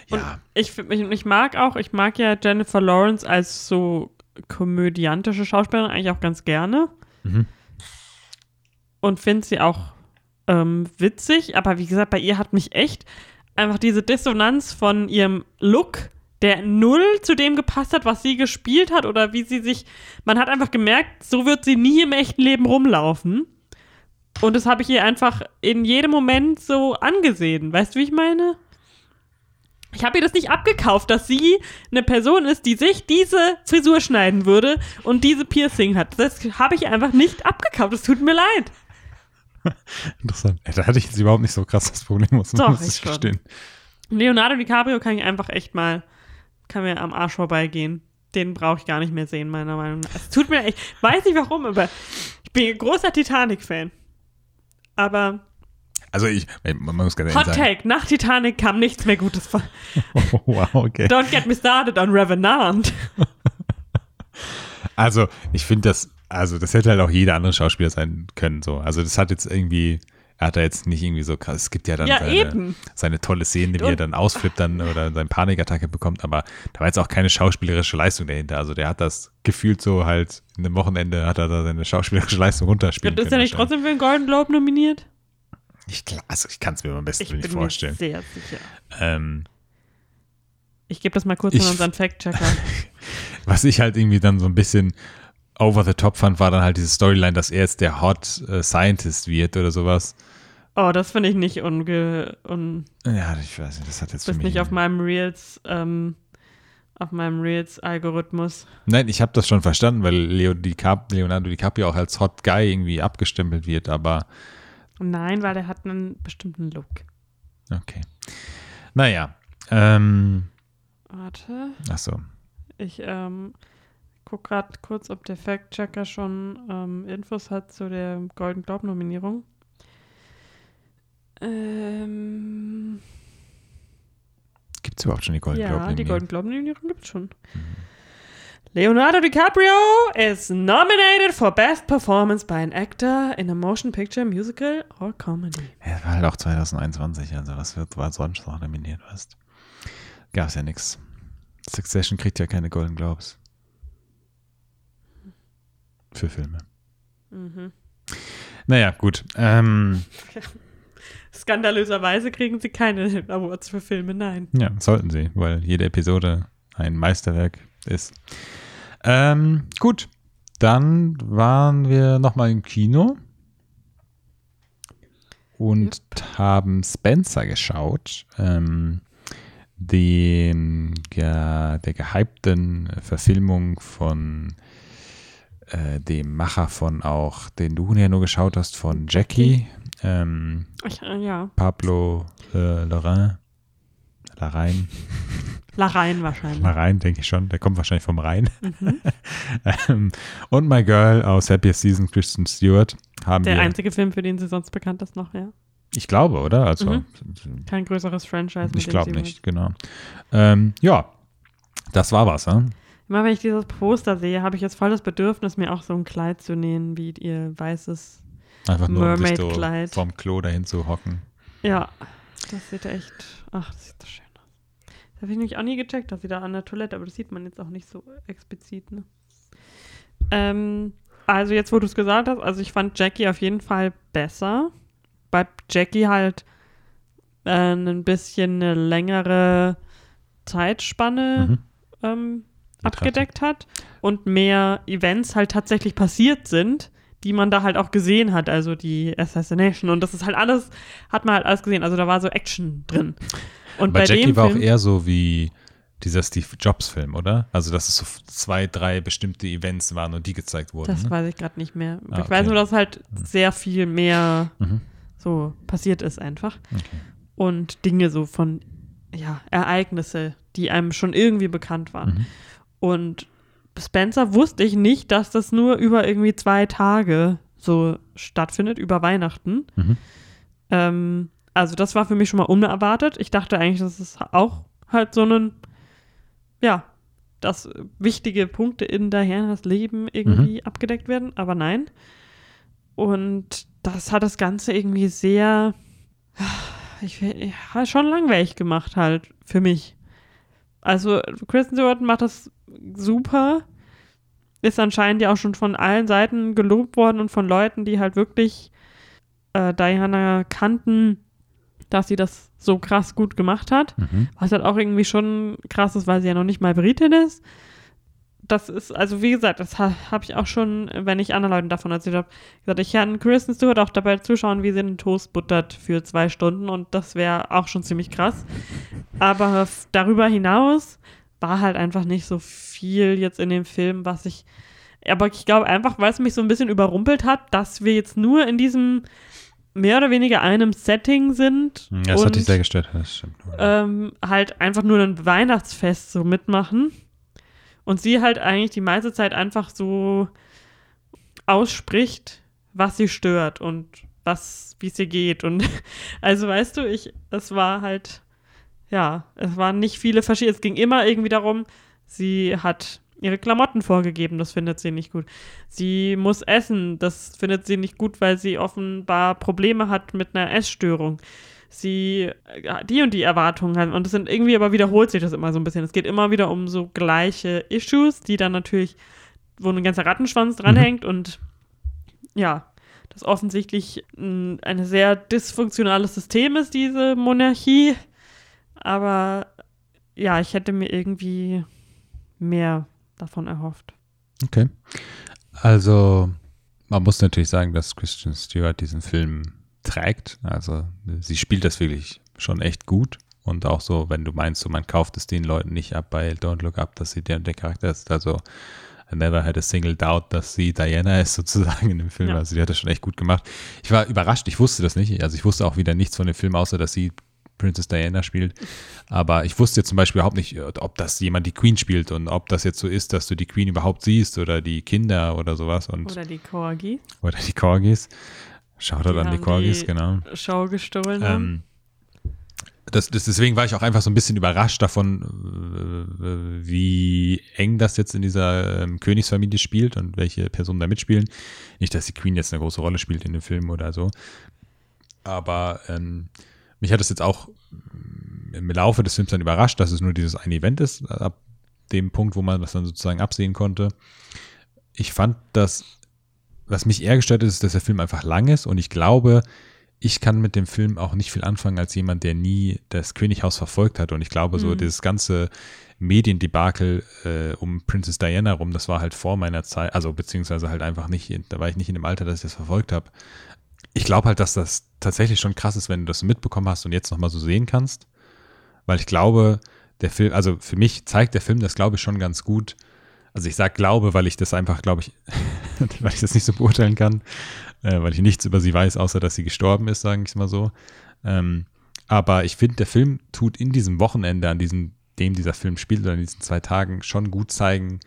ja. Ich, ich, ich mag auch, ich mag ja Jennifer Lawrence als so komödiantische Schauspielerin eigentlich auch ganz gerne Mhm. und finde sie auch ähm, witzig, aber wie gesagt, bei ihr hat mich echt einfach diese Dissonanz von ihrem Look, der null zu dem gepasst hat, was sie gespielt hat oder wie sie sich, man hat einfach gemerkt, so wird sie nie im echten Leben rumlaufen. Und das habe ich ihr einfach in jedem Moment so angesehen. Weißt du, wie ich meine? Ich habe ihr das nicht abgekauft, dass sie eine Person ist, die sich diese Frisur schneiden würde und diese Piercing hat. Das habe ich einfach nicht abgekauft. Es tut mir leid. Interessant. Da hatte ich jetzt überhaupt nicht so krass das Problem, muss, Doch, muss ich verstehen. Leonardo DiCaprio kann ich einfach echt mal, kann mir am Arsch vorbeigehen. Den brauche ich gar nicht mehr sehen, meiner Meinung nach. Es tut mir echt, weiß nicht warum, aber ich bin ein großer Titanic-Fan. Aber Also ich, man muss ganz ehrlich Hot sagen. Take, nach Titanic kam nichts mehr Gutes von. Oh, wow, okay. Don't get me started on Revenant. Also, ich finde das, also das hätte halt auch jeder andere Schauspieler sein können, so. Also das hat jetzt irgendwie, er hat da jetzt nicht irgendwie so krass, es gibt ja dann Ja, seine, seine tolle Szene, wie er dann ausflippt dann oder seine Panikattacke bekommt, aber da war jetzt auch keine schauspielerische Leistung dahinter. Also der hat das gefühlt so halt, in einem Wochenende hat er da seine schauspielerische Leistung runterspielen Ist er können. nicht trotzdem für den Golden Globe nominiert? Ich, also ich kann es mir am besten Ich nicht bin vorstellen. mir sehr sicher. Ähm, Ich gebe das mal kurz Ich- an unseren Fact-Checker. Was ich halt irgendwie dann so ein bisschen over the top fand, war dann halt diese Storyline, dass er jetzt der Hot äh, Scientist wird oder sowas. Oh, das finde ich nicht unge... Un Ja, ich weiß nicht, das hat jetzt für ist mich nicht auf meinem Reels ähm, auf meinem Reels-Algorithmus. Nein, ich habe das schon verstanden, weil Leo DiCap Leonardo DiCaprio auch als Hot Guy irgendwie abgestempelt wird, aber Nein, weil der hat einen bestimmten Look. okay. Naja, ähm, Warte, achso. ich ähm, guck gerade kurz, ob der Fact-Checker schon ähm, Infos hat zu der Golden Globe-Nominierung. Ähm, Gibt es überhaupt schon die Golden ja, Globe? die irgendwie? Golden Globe-Nominierung gibt es schon. Leonardo DiCaprio is nominated for Best Performance by an Actor in a Motion Picture, Musical or Comedy. Ja, das war halt auch 2021, also was wird war sonst noch nominiert wirst. Gab's ja nix. Succession kriegt ja keine Golden Globes. Für Filme. Mhm. Naja, gut. Ähm, Skandalöserweise kriegen sie keine Awards für Filme, nein. ja, sollten sie, weil jede Episode ein Meisterwerk ist. Ähm, gut. Dann waren wir nochmal im Kino und haben Spencer geschaut. Ähm, den, ja, der gehypten Verfilmung von äh, dem Macher von auch, den du ja nur geschaut hast, von Jackie, ähm, Ich, äh, ja, Pablo äh, Lorrain. Lorrain, Larein wahrscheinlich. Lorrain, denke ich schon. Der kommt wahrscheinlich vom Rhein. Mhm. ähm, und My Girl aus Happiest Season, Kristen Stewart, haben Der wir. einzige Film, für den sie sonst bekannt ist noch, ja. Ich glaube, oder? Also, Mhm. Kein größeres Franchise. ich glaube nicht, genau. Ähm, ja, das war was, ne? Immer wenn ich dieses Poster sehe, habe ich jetzt voll das Bedürfnis, mir auch so ein Kleid zu nähen, wie ihr weißes. Einfach nur, um sich so Mermaid-Kleid. vom Klo dahin zu hocken. Ja, das sieht echt. Ach, das sieht so schön aus. Das habe ich nämlich auch nie gecheckt, dass sie da an der Toilette, aber das sieht man jetzt auch nicht so explizit, ne? Ähm, also jetzt, wo du es gesagt hast, also ich fand Jackie auf jeden Fall besser. Bei Jackie halt äh, ein bisschen eine längere Zeitspanne Mhm. ähm. Abgedeckt hat und mehr Events halt tatsächlich passiert sind, die man da halt auch gesehen hat, also die Assassination und das ist halt alles, hat man halt alles gesehen, also da war so Action drin. Und Aber bei Jackie dem war Film, auch eher so wie dieser Steve Jobs-Film, oder? Also, dass es so zwei, drei bestimmte Events waren und die gezeigt wurden. das ne? weiß ich gerade nicht mehr. Ah, Ich weiß nur, dass halt sehr viel mehr Mhm. so passiert ist einfach Okay. und Dinge so von, ja, Ereignisse, die einem schon irgendwie bekannt waren. Mhm. Und Spencer wusste ich nicht, dass das nur über irgendwie zwei Tage so stattfindet, über Weihnachten. Mhm. Ähm, also das war für mich schon mal unerwartet. Ich dachte eigentlich, dass es auch halt so ein, ja, dass wichtige Punkte in Dianas Leben irgendwie abgedeckt werden, aber nein. Und das hat das Ganze irgendwie sehr, ich ja, schon langweilig gemacht halt für mich. Also Kristen Stewart macht das super. Ist anscheinend ja auch schon von allen Seiten gelobt worden und von Leuten, die halt wirklich äh, Diana kannten, dass sie das so krass gut gemacht hat. Mhm. Was halt auch irgendwie schon krass ist, weil sie ja noch nicht mal Britin ist. Das ist, also wie gesagt, das ha, habe ich auch schon, wenn ich anderen Leuten davon erzählt habe, gesagt, ich kann Kristen Stewart auch dabei zuschauen, wie sie einen Toast buttert für zwei Stunden und das wäre auch schon ziemlich krass. Aber darüber hinaus war halt einfach nicht so viel jetzt in dem Film, was ich, aber ich glaube einfach, weil es mich so ein bisschen überrumpelt hat, dass wir jetzt nur in diesem mehr oder weniger einem Setting sind. Ja, das hat dich und- sehr gestört, das stimmt. ähm, halt einfach nur ein Weihnachtsfest so mitmachen und sie halt eigentlich die meiste Zeit einfach so ausspricht, was sie stört und was, wie es ihr geht und also weißt du, ich, es war halt, ja, es waren nicht viele verschiedene, es ging immer irgendwie darum, sie hat ihre Klamotten vorgegeben, das findet sie nicht gut. Sie muss essen, das findet sie nicht gut, weil sie offenbar Probleme hat mit einer Essstörung sie äh, die und die Erwartungen hat. Und das sind irgendwie, aber wiederholt sich das immer so ein bisschen. Es geht immer wieder um so gleiche Issues, die dann natürlich, wo ein ganzer Rattenschwanz dranhängt und ja, das offensichtlich mh, ein sehr dysfunktionales System ist, diese Monarchie. Aber ja, ich hätte mir irgendwie mehr davon erhofft. Okay. Also, man muss natürlich sagen, dass Christian Stewart diesen Film trägt. Also, sie spielt das wirklich schon echt gut. Und auch so, wenn du meinst, so man kauft es den Leuten nicht ab bei Don't Look Up, dass sie der, der Charakter ist. Also I never had a single doubt, dass sie Diana ist sozusagen in dem Film. Ja. Also die hat das schon echt gut gemacht. Ich war überrascht, ich wusste das nicht. Also ich wusste auch wieder nichts von dem Film, außer dass sie Princess Diana spielt. Aber ich wusste jetzt zum Beispiel überhaupt nicht, ob das jemand die Queen spielt und ob das jetzt so ist, dass du die Queen überhaupt siehst oder die Kinder oder sowas und Oder die Corgi. oder die Corgis. Shoutout Die an die Corgis, die genau. Show gestohlen. Ähm, das, das, deswegen war ich auch einfach so ein bisschen überrascht davon, äh, wie eng das jetzt in dieser ähm, Königsfamilie spielt und welche Personen da mitspielen. Nicht, dass die Queen jetzt eine große Rolle spielt in dem Film oder so. Aber ähm, mich hat es jetzt auch im Laufe des Films dann überrascht, dass es nur dieses eine Event ist, ab dem Punkt, wo man das dann sozusagen absehen konnte. Ich fand das, was mich eher gestört ist, ist, dass der Film einfach lang ist und ich glaube, ich kann mit dem Film auch nicht viel anfangen als jemand, der nie das Könighaus verfolgt hat. Und ich glaube, so Mhm. dieses ganze Mediendebakel äh, um Princess Diana rum, das war halt vor meiner Zeit, also beziehungsweise halt einfach nicht, da war ich nicht in dem Alter, dass ich das verfolgt habe. Ich glaube halt, dass das tatsächlich schon krass ist, wenn du das mitbekommen hast und jetzt nochmal so sehen kannst. Weil ich glaube, der Film, also für mich zeigt der Film das, glaube ich, schon ganz gut. Also ich sage glaube, weil ich das einfach, glaube ich, weil ich das nicht so beurteilen kann, äh, weil ich nichts über sie weiß, außer dass sie gestorben ist, sage ich mal so. Ähm, aber ich finde, der Film tut in diesem Wochenende, an diesem, dem dieser Film spielt, oder in diesen zwei Tagen, schon gut zeigen,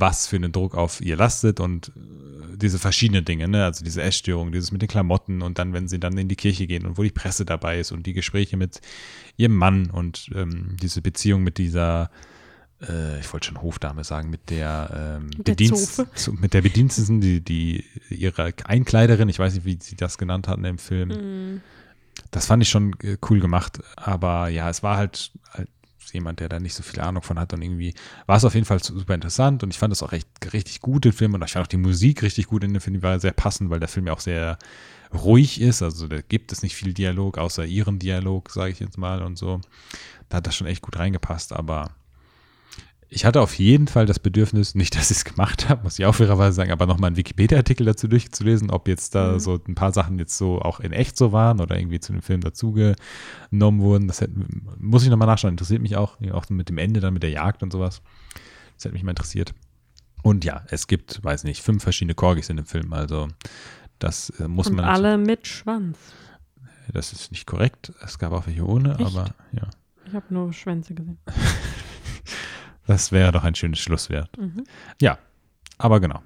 was für einen Druck auf ihr lastet und äh, diese verschiedenen Dinge, ne? also diese Essstörung, dieses mit den Klamotten und dann, wenn sie dann in die Kirche gehen und wo die Presse dabei ist und die Gespräche mit ihrem Mann und ähm, diese Beziehung mit dieser, äh, ich wollte schon Hofdame sagen, mit der, ähm, Mit der Bedienst- zu- mit der Bediensteten, die, die ihre Einkleiderin, ich weiß nicht, wie sie das genannt hatten im Film, Mhm. das fand ich schon äh, cool gemacht. Aber ja, es war halt, halt jemand, der da nicht so viel Ahnung von hat. Und irgendwie war es auf jeden Fall super interessant. Und ich fand es auch echt richtig gut, den Film. Und ich fand auch die Musik richtig gut in dem Film. Die war sehr passend, weil der Film ja auch sehr ruhig ist. Also da gibt es nicht viel Dialog, außer ihren Dialog, sage ich jetzt mal. Und so. Da hat das schon echt gut reingepasst. Aber ich hatte auf jeden Fall das Bedürfnis, nicht, dass ich es gemacht habe, muss ich auch fairerweise sagen, aber nochmal einen Wikipedia-Artikel dazu durchzulesen, ob jetzt da Mhm. so ein paar Sachen jetzt so auch in echt so waren oder irgendwie zu dem Film dazugenommen wurden. Das hätte, muss ich nochmal nachschauen, interessiert mich auch, auch mit dem Ende dann mit der Jagd und sowas. Das hätte mich mal interessiert. Und ja, es gibt, weiß nicht, fünf verschiedene Corgis in dem Film, also das äh, muss Und man. alle mit Schwanz. Das ist nicht korrekt. Es gab auch welche ohne, Echt? aber ja. Ich habe nur Schwänze gesehen. Das wäre doch ein schönes Schlusswert. Mhm. Ja, aber genau.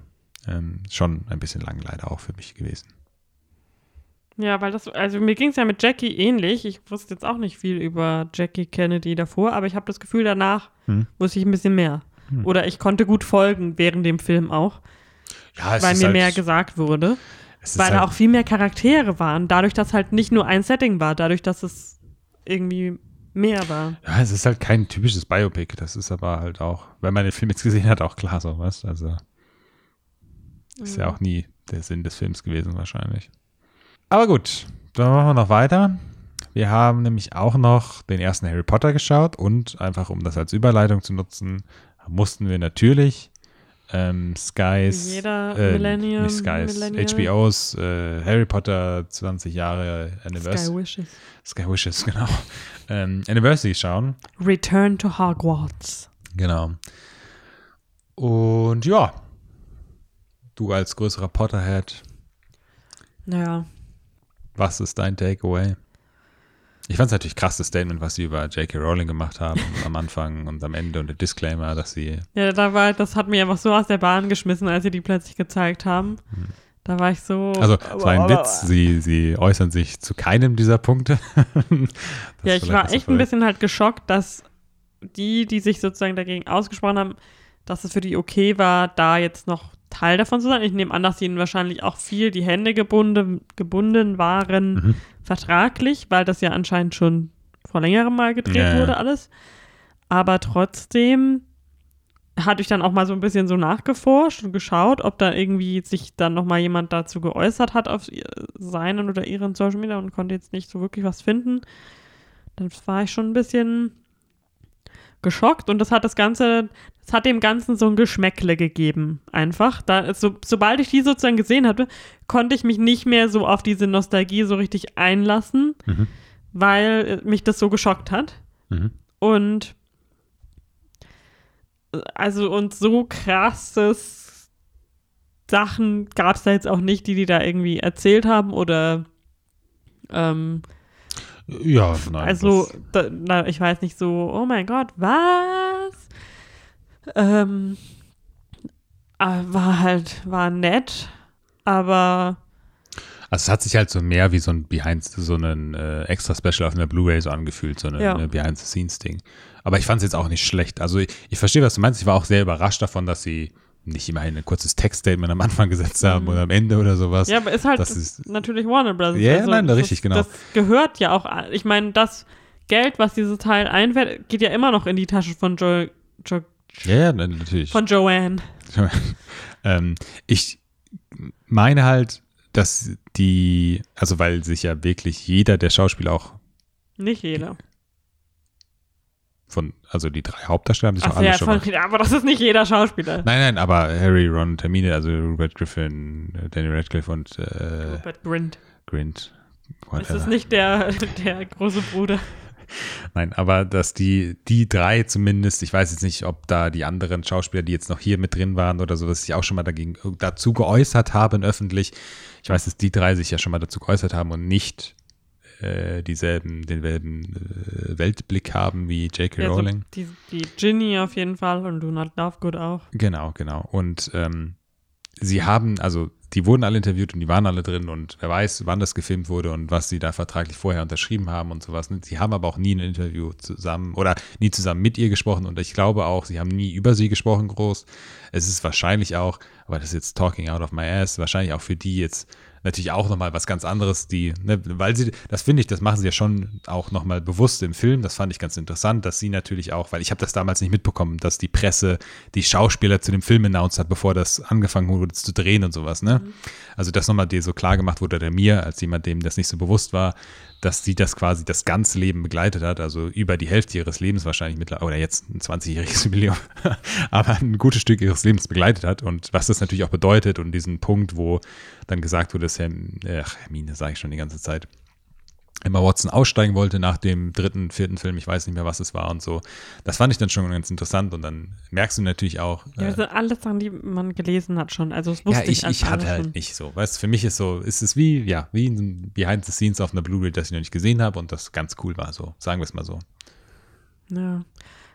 Ähm, schon ein bisschen lang leider auch für mich gewesen. Ja, weil das, also mir ging es ja mit Jackie ähnlich. Ich wusste jetzt auch nicht viel über Jackie Kennedy davor, aber ich habe das Gefühl, danach Hm. wusste ich ein bisschen mehr. Hm. Oder ich konnte gut folgen während dem Film auch, Ja, es weil mir halt, mehr gesagt wurde. Weil halt, da auch viel mehr Charaktere waren, dadurch, dass halt nicht nur ein Setting war, dadurch, dass es irgendwie mehr war. Ja, es ist halt kein typisches Biopic. Das ist aber halt auch, wenn man den Film jetzt gesehen hat, auch klar so, was? Also ist ja Mhm. auch nie der Sinn des Films gewesen wahrscheinlich. Aber gut, dann machen wir noch weiter. Wir haben nämlich auch noch den ersten Harry Potter geschaut und einfach um das als Überleitung zu nutzen, mussten wir natürlich ähm, Skies, Jeder äh, Millennium, nicht Skies, Millennial. HBOs äh, Harry Potter 20 Jahre Anniversary, Sky Wishes. Sky Wishes, genau, ähm, Anniversary schauen. Return to Hogwarts. Genau. Und ja, du als größerer Potterhead, Naja, was ist dein Takeaway? Ich fand es natürlich krass, das Statement, was sie über J.K. Rowling gemacht haben am Anfang und am Ende und der Disclaimer, dass sie. ja, da war, das hat mich einfach so aus der Bahn geschmissen, als sie die plötzlich gezeigt haben. Da war ich so. Also, es war ein Witz, sie, sie äußern sich zu keinem dieser Punkte. Ja, ich war echt ein bisschen halt geschockt, dass die, die sich sozusagen dagegen ausgesprochen haben, dass es für die okay war, da jetzt noch Teil davon zu sein. Ich nehme an, dass ihnen wahrscheinlich auch viel die Hände gebunden, gebunden waren, Mhm. Vertraglich, weil das ja anscheinend schon vor längerem mal gedreht Ja, wurde, alles. Aber trotzdem hatte ich dann auch mal so ein bisschen so nachgeforscht und geschaut, ob da irgendwie sich dann nochmal jemand dazu geäußert hat auf seinen oder ihren Social Media und konnte jetzt nicht so wirklich was finden. Dann war ich schon ein bisschen geschockt und das hat das Ganze, das hat dem Ganzen so ein Geschmäckle gegeben, einfach. Da, so, sobald ich die sozusagen gesehen hatte, konnte ich mich nicht mehr so auf diese Nostalgie so richtig einlassen, Mhm. weil mich das so geschockt hat. Mhm. Und also und so krasses Sachen gab es da jetzt auch nicht, die die da irgendwie erzählt haben oder ähm, Ja, nein. also da, na, ich weiß nicht so, oh mein Gott, was? Ähm, äh, war halt, war nett, aber also es hat sich halt so mehr wie so ein Behind, so ein äh, extra Special auf einer Blu-ray so angefühlt, so eine, Ja. Behind-the-Scenes-Ding. Aber ich fand es jetzt auch nicht schlecht. Also ich, ich verstehe, was du meinst. Ich war auch sehr überrascht davon, dass sie nicht immerhin ein kurzes Textstatement am Anfang gesetzt haben Mhm. oder am Ende oder sowas. ja, aber ist halt das ist, natürlich Warner Brothers. Also Ja, ja, nein, das, richtig, genau. Das gehört ja auch, ich meine, das Geld, was dieses Teil einfährt, geht ja immer noch in die Tasche von jo, jo, ja, ja, natürlich. von Joanne. ähm, ich meine halt, dass die, also weil sich ja wirklich jeder der Schauspieler auch Nicht jeder. Von, also die drei Hauptdarsteller haben sich Ach alle ja, schon von, mal aber das ist nicht jeder Schauspieler. Nein, nein, aber Harry, Ron, Termine, also Robert Griffin, äh, Danny Radcliffe und äh, Rupert Grint. Grint. Ist whatever. es nicht der, der große Bruder? Nein, aber dass die, die drei zumindest, ich weiß jetzt nicht, ob da die anderen Schauspieler, die jetzt noch hier mit drin waren oder so, dass sich auch schon mal dagegen, dazu geäußert haben öffentlich. Ich weiß, dass die drei sich ja schon mal dazu geäußert haben und nicht äh, dieselben, denselben äh, Weltblick haben wie J.K. Ja, so Rowling. die, die Ginny auf jeden Fall und Donald Lovegood auch. Genau, genau. Und ähm, sie haben, also die wurden alle interviewt und die waren alle drin und wer weiß, wann das gefilmt wurde und was sie da vertraglich vorher unterschrieben haben und sowas. Sie haben aber auch nie ein Interview zusammen oder nie zusammen mit ihr gesprochen und ich glaube auch, sie haben nie über sie gesprochen groß. Es ist wahrscheinlich auch, aber das ist jetzt talking out of my ass, wahrscheinlich auch für die jetzt natürlich auch nochmal was ganz anderes, die, ne, weil sie, das finde ich, das machen sie ja schon auch nochmal bewusst im Film, das fand ich ganz interessant, dass sie natürlich auch, weil ich habe das damals nicht mitbekommen, dass die Presse die Schauspieler zu dem Film announced hat, bevor das angefangen wurde zu drehen und sowas, ne? Also das nochmal dir so klar gemacht wurde, oder mir, als jemand, dem das nicht so bewusst war, dass sie das quasi das ganze Leben begleitet hat, also über die Hälfte ihres Lebens wahrscheinlich mittlerweile, oder jetzt ein 20-jähriges Jubiläum, aber ein gutes Stück ihres Lebens begleitet hat. Und was das natürlich auch bedeutet und diesen Punkt, wo dann gesagt wurde, dass Herm, ach, Hermine, sage ich schon die ganze Zeit, Emma Watson aussteigen wollte nach dem dritten, vierten Film, ich weiß nicht mehr, was es war und so. Das fand ich dann schon ganz interessant und dann merkst du natürlich auch, Ja, äh, sind alles Sachen, die man gelesen hat schon. Also das wusste ja, ich, ich, ich hatte halt schon. nicht so. Weißt für mich ist so, ist es wie, ja, wie ein Behind the Scenes auf einer Blu-ray, das ich noch nicht gesehen habe und das ganz cool war, so. Sagen wir es mal so. Ja,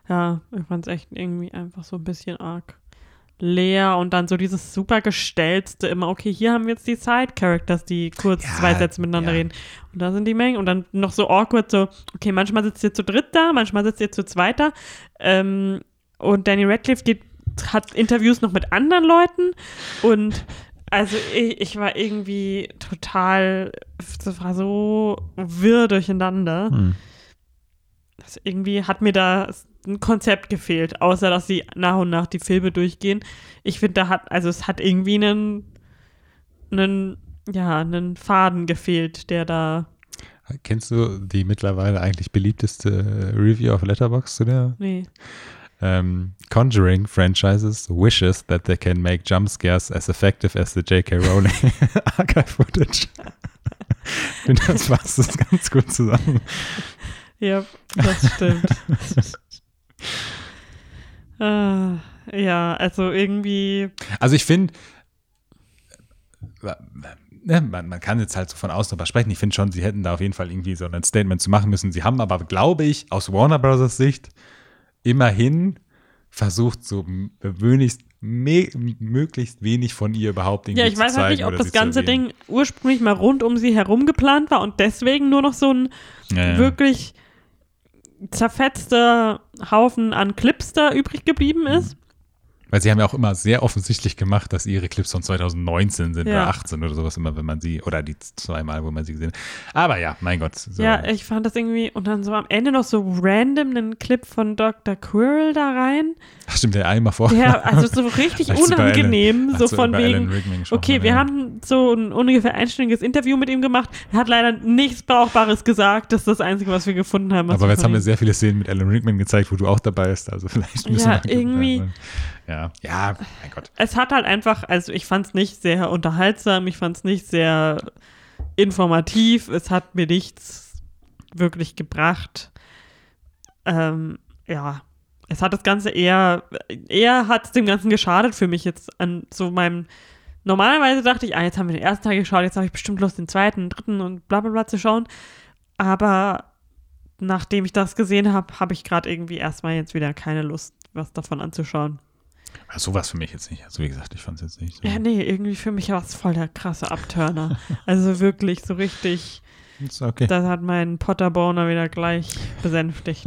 ja ich fand es echt irgendwie einfach so ein bisschen arg leer und dann so dieses super gestellte immer, okay, hier haben wir jetzt die Side-Characters, die kurz Ja, zwei Sätze miteinander ja. reden. Und da sind die Mengen und dann noch so awkward, so, okay, manchmal sitzt ihr zu dritt da, manchmal sitzt ihr zu zweit da. Ähm, und Danny Radcliffe geht, hat Interviews noch mit anderen Leuten und also ich, ich war irgendwie total, das war so wirr durcheinander. Also irgendwie hat mir da ein Konzept gefehlt, außer dass sie nach und nach die Filme durchgehen. Ich finde, da hat, also es hat irgendwie einen, einen, ja, einen Faden gefehlt, der da, Kennst du die mittlerweile eigentlich beliebteste Review auf Letterboxd zu der nee. ähm, Conjuring Franchises wishes that they can make jump scares as effective as the J.K. Rowling Archive Footage. ich finde, das fasst das ganz gut zusammen. Ja, das stimmt. Ah, ja, also irgendwie, Also ich finde, ne, man, man kann jetzt halt so von außen darüber sprechen. Ich finde schon, sie hätten da auf jeden Fall irgendwie so ein Statement zu machen müssen. Sie haben aber, glaube ich, aus Warner Bros. Sicht immerhin versucht, so möglichst, möglichst wenig von ihr überhaupt irgendwie ja, ich zu weiß halt nicht, ob das zu ganze. Ding ursprünglich mal rund um sie herum geplant war und deswegen nur noch so ein Ja, ja. wirklich zerfetzter Haufen an Clips da übrig geblieben ist. Weil sie haben ja auch immer sehr offensichtlich gemacht, dass ihre Clips von 2019 sind Ja. oder 18 oder sowas immer, wenn man sie, oder die zweimal, wo man sie gesehen hat. Aber ja, mein Gott. So. Ja, ich fand das irgendwie, und dann so am Ende noch so random einen Clip von Dr. Quirrell da rein. Ach, stimmt, der einmal vor. Ja, also so richtig unangenehm, Alan- so von wegen, okay, wir ja. haben so ein ungefähr einstündiges Interview mit ihm gemacht. Er hat leider nichts Brauchbares gesagt. Das ist das Einzige, was wir gefunden haben. Aber jetzt haben wir sehr viele Szenen mit Alan Rickman gezeigt, wo du auch dabei bist. Also vielleicht müssen Ja, wir irgendwie- Ja, ja, mein Gott. es hat halt einfach, also ich fand es nicht sehr unterhaltsam, ich fand es nicht sehr informativ, es hat mir nichts wirklich gebracht. ähm, ja, es hat das Ganze eher, eher hat es dem Ganzen geschadet für mich jetzt an so meinem, normalerweise dachte ich, ah, jetzt haben wir den ersten Teil geschaut, jetzt habe ich bestimmt Lust, den zweiten, dritten und bla bla bla zu schauen. Aber nachdem ich das gesehen habe, habe ich gerade irgendwie erstmal jetzt wieder keine Lust, was davon anzuschauen. Ja, sowas für mich jetzt nicht. Also wie gesagt, ich fand es jetzt nicht so. Ja, nee, irgendwie für mich war es voll der krasse Abturner. also wirklich so richtig. Ist okay. Das hat mein Potterboner wieder gleich besänftigt.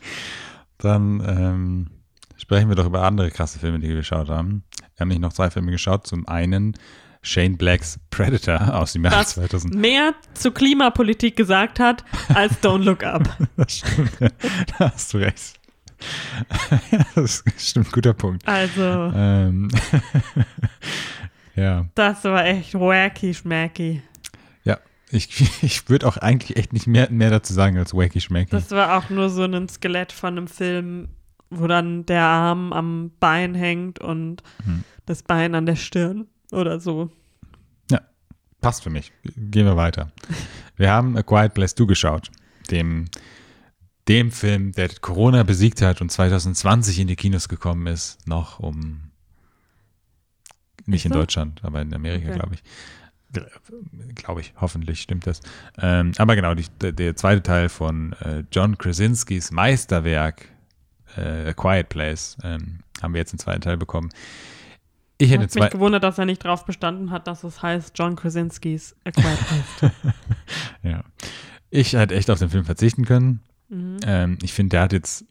Dann ähm, sprechen wir doch über andere krasse Filme, die wir geschaut haben. Wir haben nicht noch zwei Filme geschaut. Zum einen Shane Blacks Predator aus dem Jahr Das 2000. mehr zu Klimapolitik gesagt hat als Don't Look Up. Das stimmt, da hast du recht. das stimmt, guter Punkt. Also, Ähm, ja, das war echt wacky schmacky. ich, ich würde auch eigentlich echt nicht mehr, mehr dazu sagen als Wacky Schmacky. Das war auch nur so ein Skelett von einem Film, wo dann der Arm am Bein hängt und Hm. das Bein an der Stirn oder so. Passt für mich. Gehen wir weiter. Wir haben A Quiet Place 2 geschaut. Dem, dem Film, der Corona besiegt hat und 2020 in die Kinos gekommen ist. Noch um. Nicht in? Deutschland, aber in Amerika, Okay. glaube ich. Glaube ich, hoffentlich stimmt das. Ähm, aber genau, die, der, zweite Teil von äh, John Krasinskis Meisterwerk, äh, A Quiet Place, ähm, haben wir jetzt den zweiten Teil bekommen. Ich hätte zwei. mich gewundert, dass er nicht drauf bestanden hat, dass es heißt John Krasinski's A Quiet Place. Ja. Ich hätte echt auf den Film verzichten können. Mhm. Ähm, ich finde, der hat jetzt.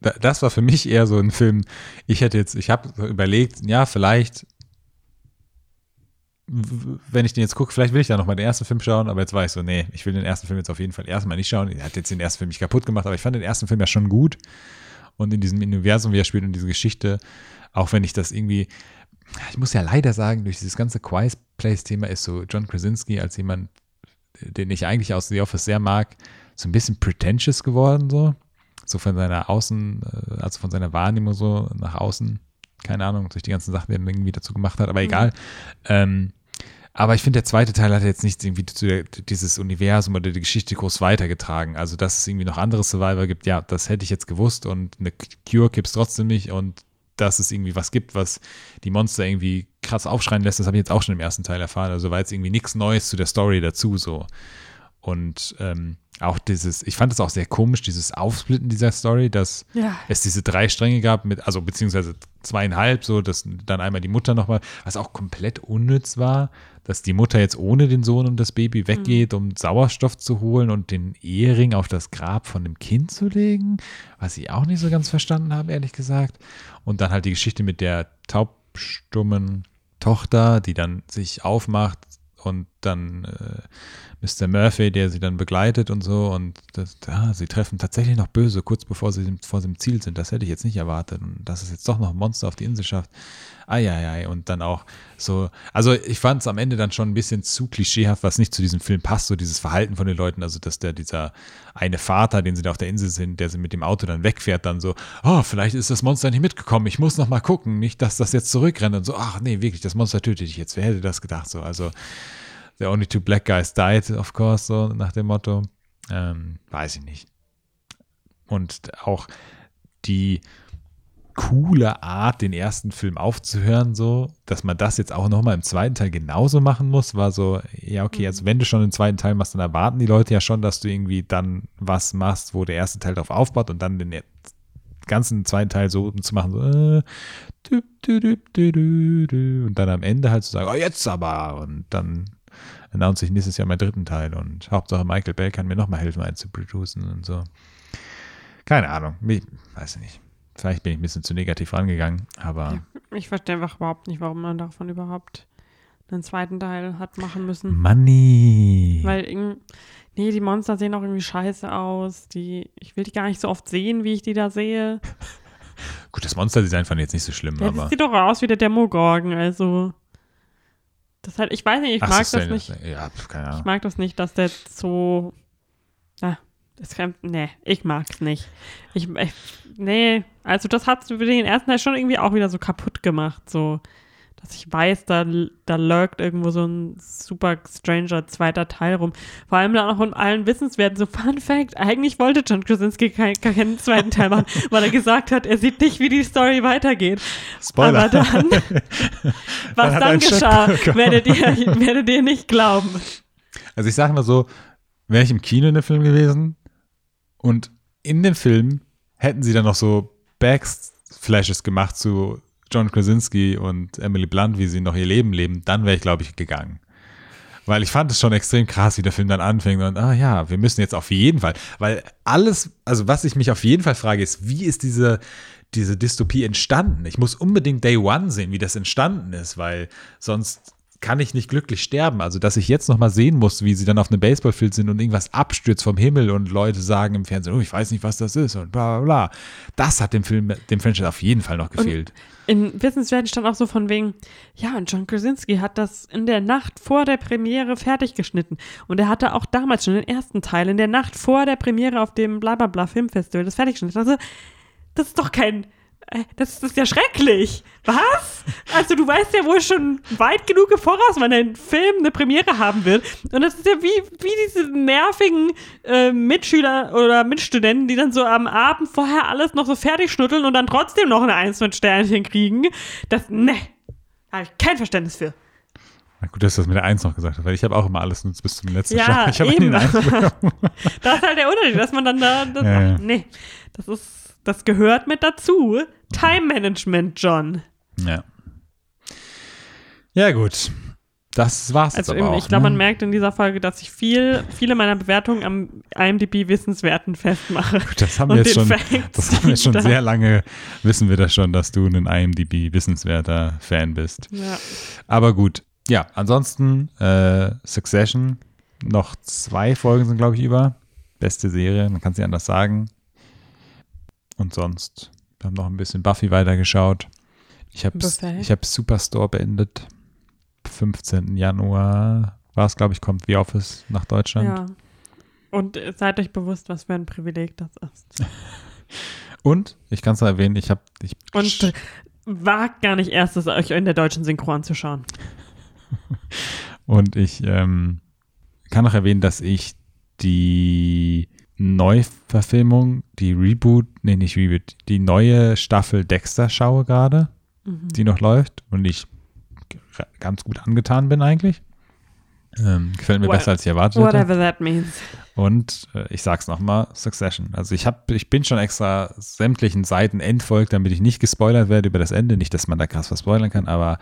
da- Das war für mich eher so ein Film. Ich hätte jetzt, ich habe überlegt, ja, vielleicht, wenn ich den jetzt gucke, vielleicht will ich da nochmal den ersten Film schauen, aber jetzt war ich so, nee, ich will den ersten Film jetzt auf jeden Fall erstmal nicht schauen. Er hat jetzt den ersten Film nicht kaputt gemacht, aber ich fand den ersten Film ja schon gut. Und in diesem Universum, wie er spielt und diese Geschichte, auch wenn ich das irgendwie, ich muss ja leider sagen, durch dieses ganze Quiet Place-Thema ist so John Krasinski als jemand, den ich eigentlich aus The Office sehr mag, so ein bisschen pretentious geworden, so. So von seiner Außen, äh, also von seiner Wahrnehmung so nach außen. Keine Ahnung, durch die ganzen Sachen, die er irgendwie dazu gemacht hat, aber egal. Ähm, aber ich finde, der zweite Teil hat jetzt nicht irgendwie zu der, dieses Universum oder die Geschichte groß weitergetragen. Also, dass es irgendwie noch andere Survivor gibt, ja, das hätte ich jetzt gewusst und eine Cure gibt es trotzdem nicht und dass es irgendwie was gibt, was die Monster irgendwie krass aufschreien lässt, das habe ich jetzt auch schon im ersten Teil erfahren. Also war jetzt irgendwie nichts Neues zu der Story dazu so. Und ähm, auch dieses, ich fand es auch sehr komisch, dieses Aufsplitten dieser Story, dass Ja. es diese drei Stränge gab, mit, also beziehungsweise zweieinhalb, so, dass dann einmal die Mutter nochmal, was auch komplett unnütz war, dass die Mutter jetzt ohne den Sohn und das Baby weggeht, um Sauerstoff zu holen und den Ehering auf das Grab von dem Kind zu legen, was ich auch nicht so ganz verstanden habe, ehrlich gesagt. Und dann halt die Geschichte mit der taubstummen Tochter, die dann sich aufmacht und dann äh, Mr. Murphy, der sie dann begleitet und so. Und das, ja, sie treffen tatsächlich noch böse, kurz bevor sie vor dem Ziel sind. Das hätte ich jetzt nicht erwartet. Und dass es jetzt doch noch ein Monster auf die Insel schafft. Eieiei. Und dann auch so. Also, ich fand es am Ende dann schon ein bisschen zu klischeehaft, was nicht zu diesem Film passt, so dieses Verhalten von den Leuten. Also, dass der, dieser eine Vater, den sie da auf der Insel sind, der sie mit dem Auto dann wegfährt, dann so, oh, vielleicht ist das Monster nicht mitgekommen. Ich muss noch mal gucken. Nicht, dass das jetzt zurückrennt und so, ach nee, wirklich, das Monster tötet dich jetzt. Wer hätte das gedacht? So, also. The only two black guys died, of course, so nach dem Motto. Ähm, weiß ich nicht. Und auch die coole Art, den ersten Film aufzuhören, so, dass man das jetzt auch nochmal im zweiten Teil genauso machen muss, war so, ja, okay, also wenn du schon den zweiten Teil machst, dann erwarten die Leute ja schon, dass du irgendwie dann was machst, wo der erste Teil drauf aufbaut und dann den ganzen zweiten Teil so zu machen, so, äh, und dann am Ende halt zu sagen, oh, jetzt aber, und dann announce ich nächstes Jahr meinen dritten Teil und Hauptsache Michael Bell kann mir nochmal helfen, einen zu producen und so. Keine Ahnung, ich weiß nicht. Vielleicht bin ich ein bisschen zu negativ rangegangen, aber Ich verstehe einfach überhaupt nicht, warum man davon überhaupt einen zweiten Teil hat machen müssen. Money. Weil, irgend- nee, die Monster sehen auch irgendwie scheiße aus. Die, ich will die gar nicht so oft sehen, wie ich die da sehe. Gut, das Monsterdesign fand ich jetzt nicht so schlimm, Ja, aber. das sieht doch aus wie der Demogorgon, also. Das halt, ich weiß nicht, ich Ach, mag das nicht. Ja, keine Ich Ahnung. mag das nicht, dass der so. Ah, das kann. Nee, ich mag's nicht. Ich, ich, nee, also das hat den ersten Teil schon irgendwie auch wieder so kaputt gemacht. So, dass ich weiß, da, da lurkt irgendwo so ein super stranger zweiter Teil rum. Vor allem dann auch von allen Wissenswerten. So, Fun Fact, eigentlich wollte John Krasinski keinen, keinen zweiten Teil machen, weil er gesagt hat, er sieht nicht, wie die Story weitergeht. Spoiler. Aber dann, was dann Schock geschah, werdet ihr, werdet ihr nicht glauben. Also ich sage mal so, wäre ich im Kino in dem Film gewesen und in dem Film hätten sie dann noch so Backflashes gemacht zu John Krasinski und Emily Blunt, wie sie noch ihr Leben leben, dann wäre ich, glaube ich, gegangen. Weil ich fand es schon extrem krass, wie der Film dann anfängt und, ah ja, wir müssen jetzt auf jeden Fall, weil alles, also was ich mich auf jeden Fall frage, ist, wie ist diese, diese Dystopie entstanden? Ich muss unbedingt Day One sehen, wie das entstanden ist, weil sonst kann ich nicht glücklich sterben. Also, dass ich jetzt noch mal sehen muss, wie sie dann auf einem Baseballfeld sind und irgendwas abstürzt vom Himmel und Leute sagen im Fernsehen, oh, ich weiß nicht, was das ist und bla bla bla. Das hat dem Film, dem Franchise auf jeden Fall noch gefehlt. In Wissenswerten stand auch so von wegen, ja, und John Krasinski hat das in der Nacht vor der Premiere fertig geschnitten. Und er hatte auch damals schon den ersten Teil in der Nacht vor der Premiere auf dem Blablabla Filmfestival das fertig geschnitten. Also, das ist doch kein, das, das ist ja schrecklich. Was? Also du weißt ja wohl schon weit genug im Voraus, wann ein Film eine Premiere haben wird. Und das ist ja wie, wie diese nervigen äh, Mitschüler oder Mitstudenten, die dann so am Abend vorher alles noch so fertig schnutteln und dann trotzdem noch eine Eins mit Sternchen kriegen. Das, ne, habe ich kein Verständnis für. Na gut, dass du das mit der Eins noch gesagt hast, weil ich habe auch immer alles nur bis zum letzten Ja, Schlag. Ich habe eine Eins bekommen. Das ist halt der Unterschied, dass man dann da, das, Ja, ja. nee, das ist, das gehört mit dazu. Time Management, John. Ja. Ja, gut. Das war's Also jetzt aber auch, ich glaube, ne? man merkt in dieser Folge, dass ich viel, viele meiner Bewertungen am IMDb-Wissenswerten festmache. Das haben wir jetzt schon, Facts, das haben wir schon da- sehr lange, wissen wir das schon, dass du ein IMDb-wissenswerter Fan bist. Ja. Aber gut, ja, ansonsten äh, Succession, noch zwei Folgen sind, glaube ich, über. Beste Serie, man kann es nicht anders sagen. Und sonst, wir haben noch ein bisschen Buffy weitergeschaut. Ich habe ich hab Superstore beendet. 15. Januar war es, glaube ich, kommt The Office nach Deutschland. ja. Und seid euch bewusst, was für ein Privileg das ist. Und, ich kann es noch erwähnen, ich habe ich Und wagt gar nicht erst, es euch in der deutschen Synchro anzuschauen. Und ich ähm, kann noch erwähnen, dass ich die Neuverfilmung, die Reboot, nee, nicht Reboot, die neue Staffel Dexter schaue gerade, Mhm. die noch läuft und ich ganz gut angetan bin eigentlich. Ähm, gefällt mir Well, besser, als ich erwartet hätte. Whatever that means. Und äh, ich sag's nochmal, Succession. Also ich hab, ich bin schon extra sämtlichen Seiten entfolgt, damit ich nicht gespoilert werde über das Ende. Nicht, dass man da krass was spoilern kann, aber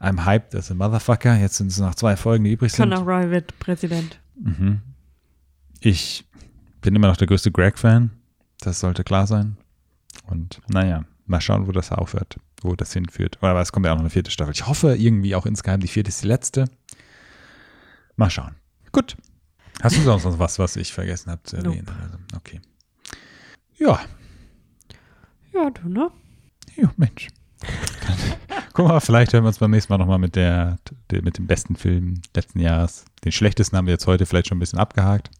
I'm hyped as a motherfucker. Jetzt sind es noch zwei Folgen, die übrig sind. Conor Roy wird Präsident. Mhm. Ich bin immer noch der größte Greg-Fan. Das sollte klar sein. Und naja, mal schauen, wo das aufhört, wo das hinführt. Aber es kommt ja auch noch eine vierte Staffel. Ich hoffe irgendwie auch insgeheim, die vierte ist die letzte. Mal schauen. Gut. Hast du sonst noch was, was ich vergessen habe zu Nope. erwähnen? Also, okay. Ja, Ja, du, ne? ja, Mensch. Guck mal, vielleicht hören wir uns beim nächsten Mal nochmal mit der, der, mit dem besten Film letzten Jahres. Den schlechtesten haben wir jetzt heute vielleicht schon ein bisschen abgehakt.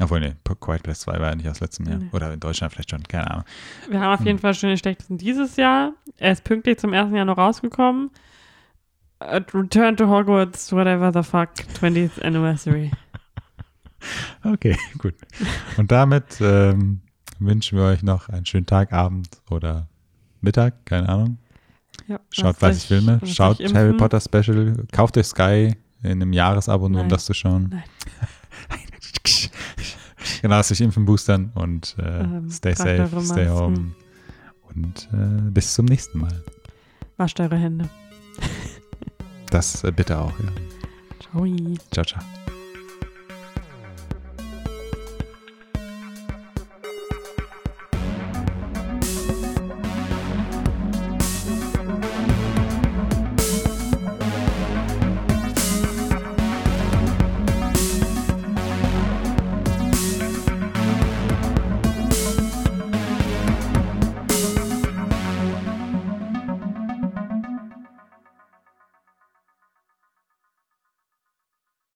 Obwohl, ne, Quiet Place 2 war ja nicht aus letztem Jahr. Nee. Oder in Deutschland vielleicht schon, keine Ahnung. Wir haben auf Hm. jeden Fall schon den schlechtesten dieses Jahr. Er ist pünktlich zum ersten Jahr noch rausgekommen. Uh, Return to Hogwarts, whatever the fuck, 20th Anniversary. Okay, gut. Und damit ähm, wünschen wir euch noch einen schönen Tag, Abend oder Mittag, keine Ahnung. Ja, Schaut lasst 30 euch- Filme, schaut Harry. Potter Special, kauft euch Sky in einem Jahresabo, nur um das zu schauen. Nein. genau, lasst euch impfen, boostern und äh, Ähm, stay safe, stay Masken. home. Und äh, bis zum nächsten Mal. Wascht eure Hände. Das äh, bitte auch, ja. Ciao. Ciao, ciao.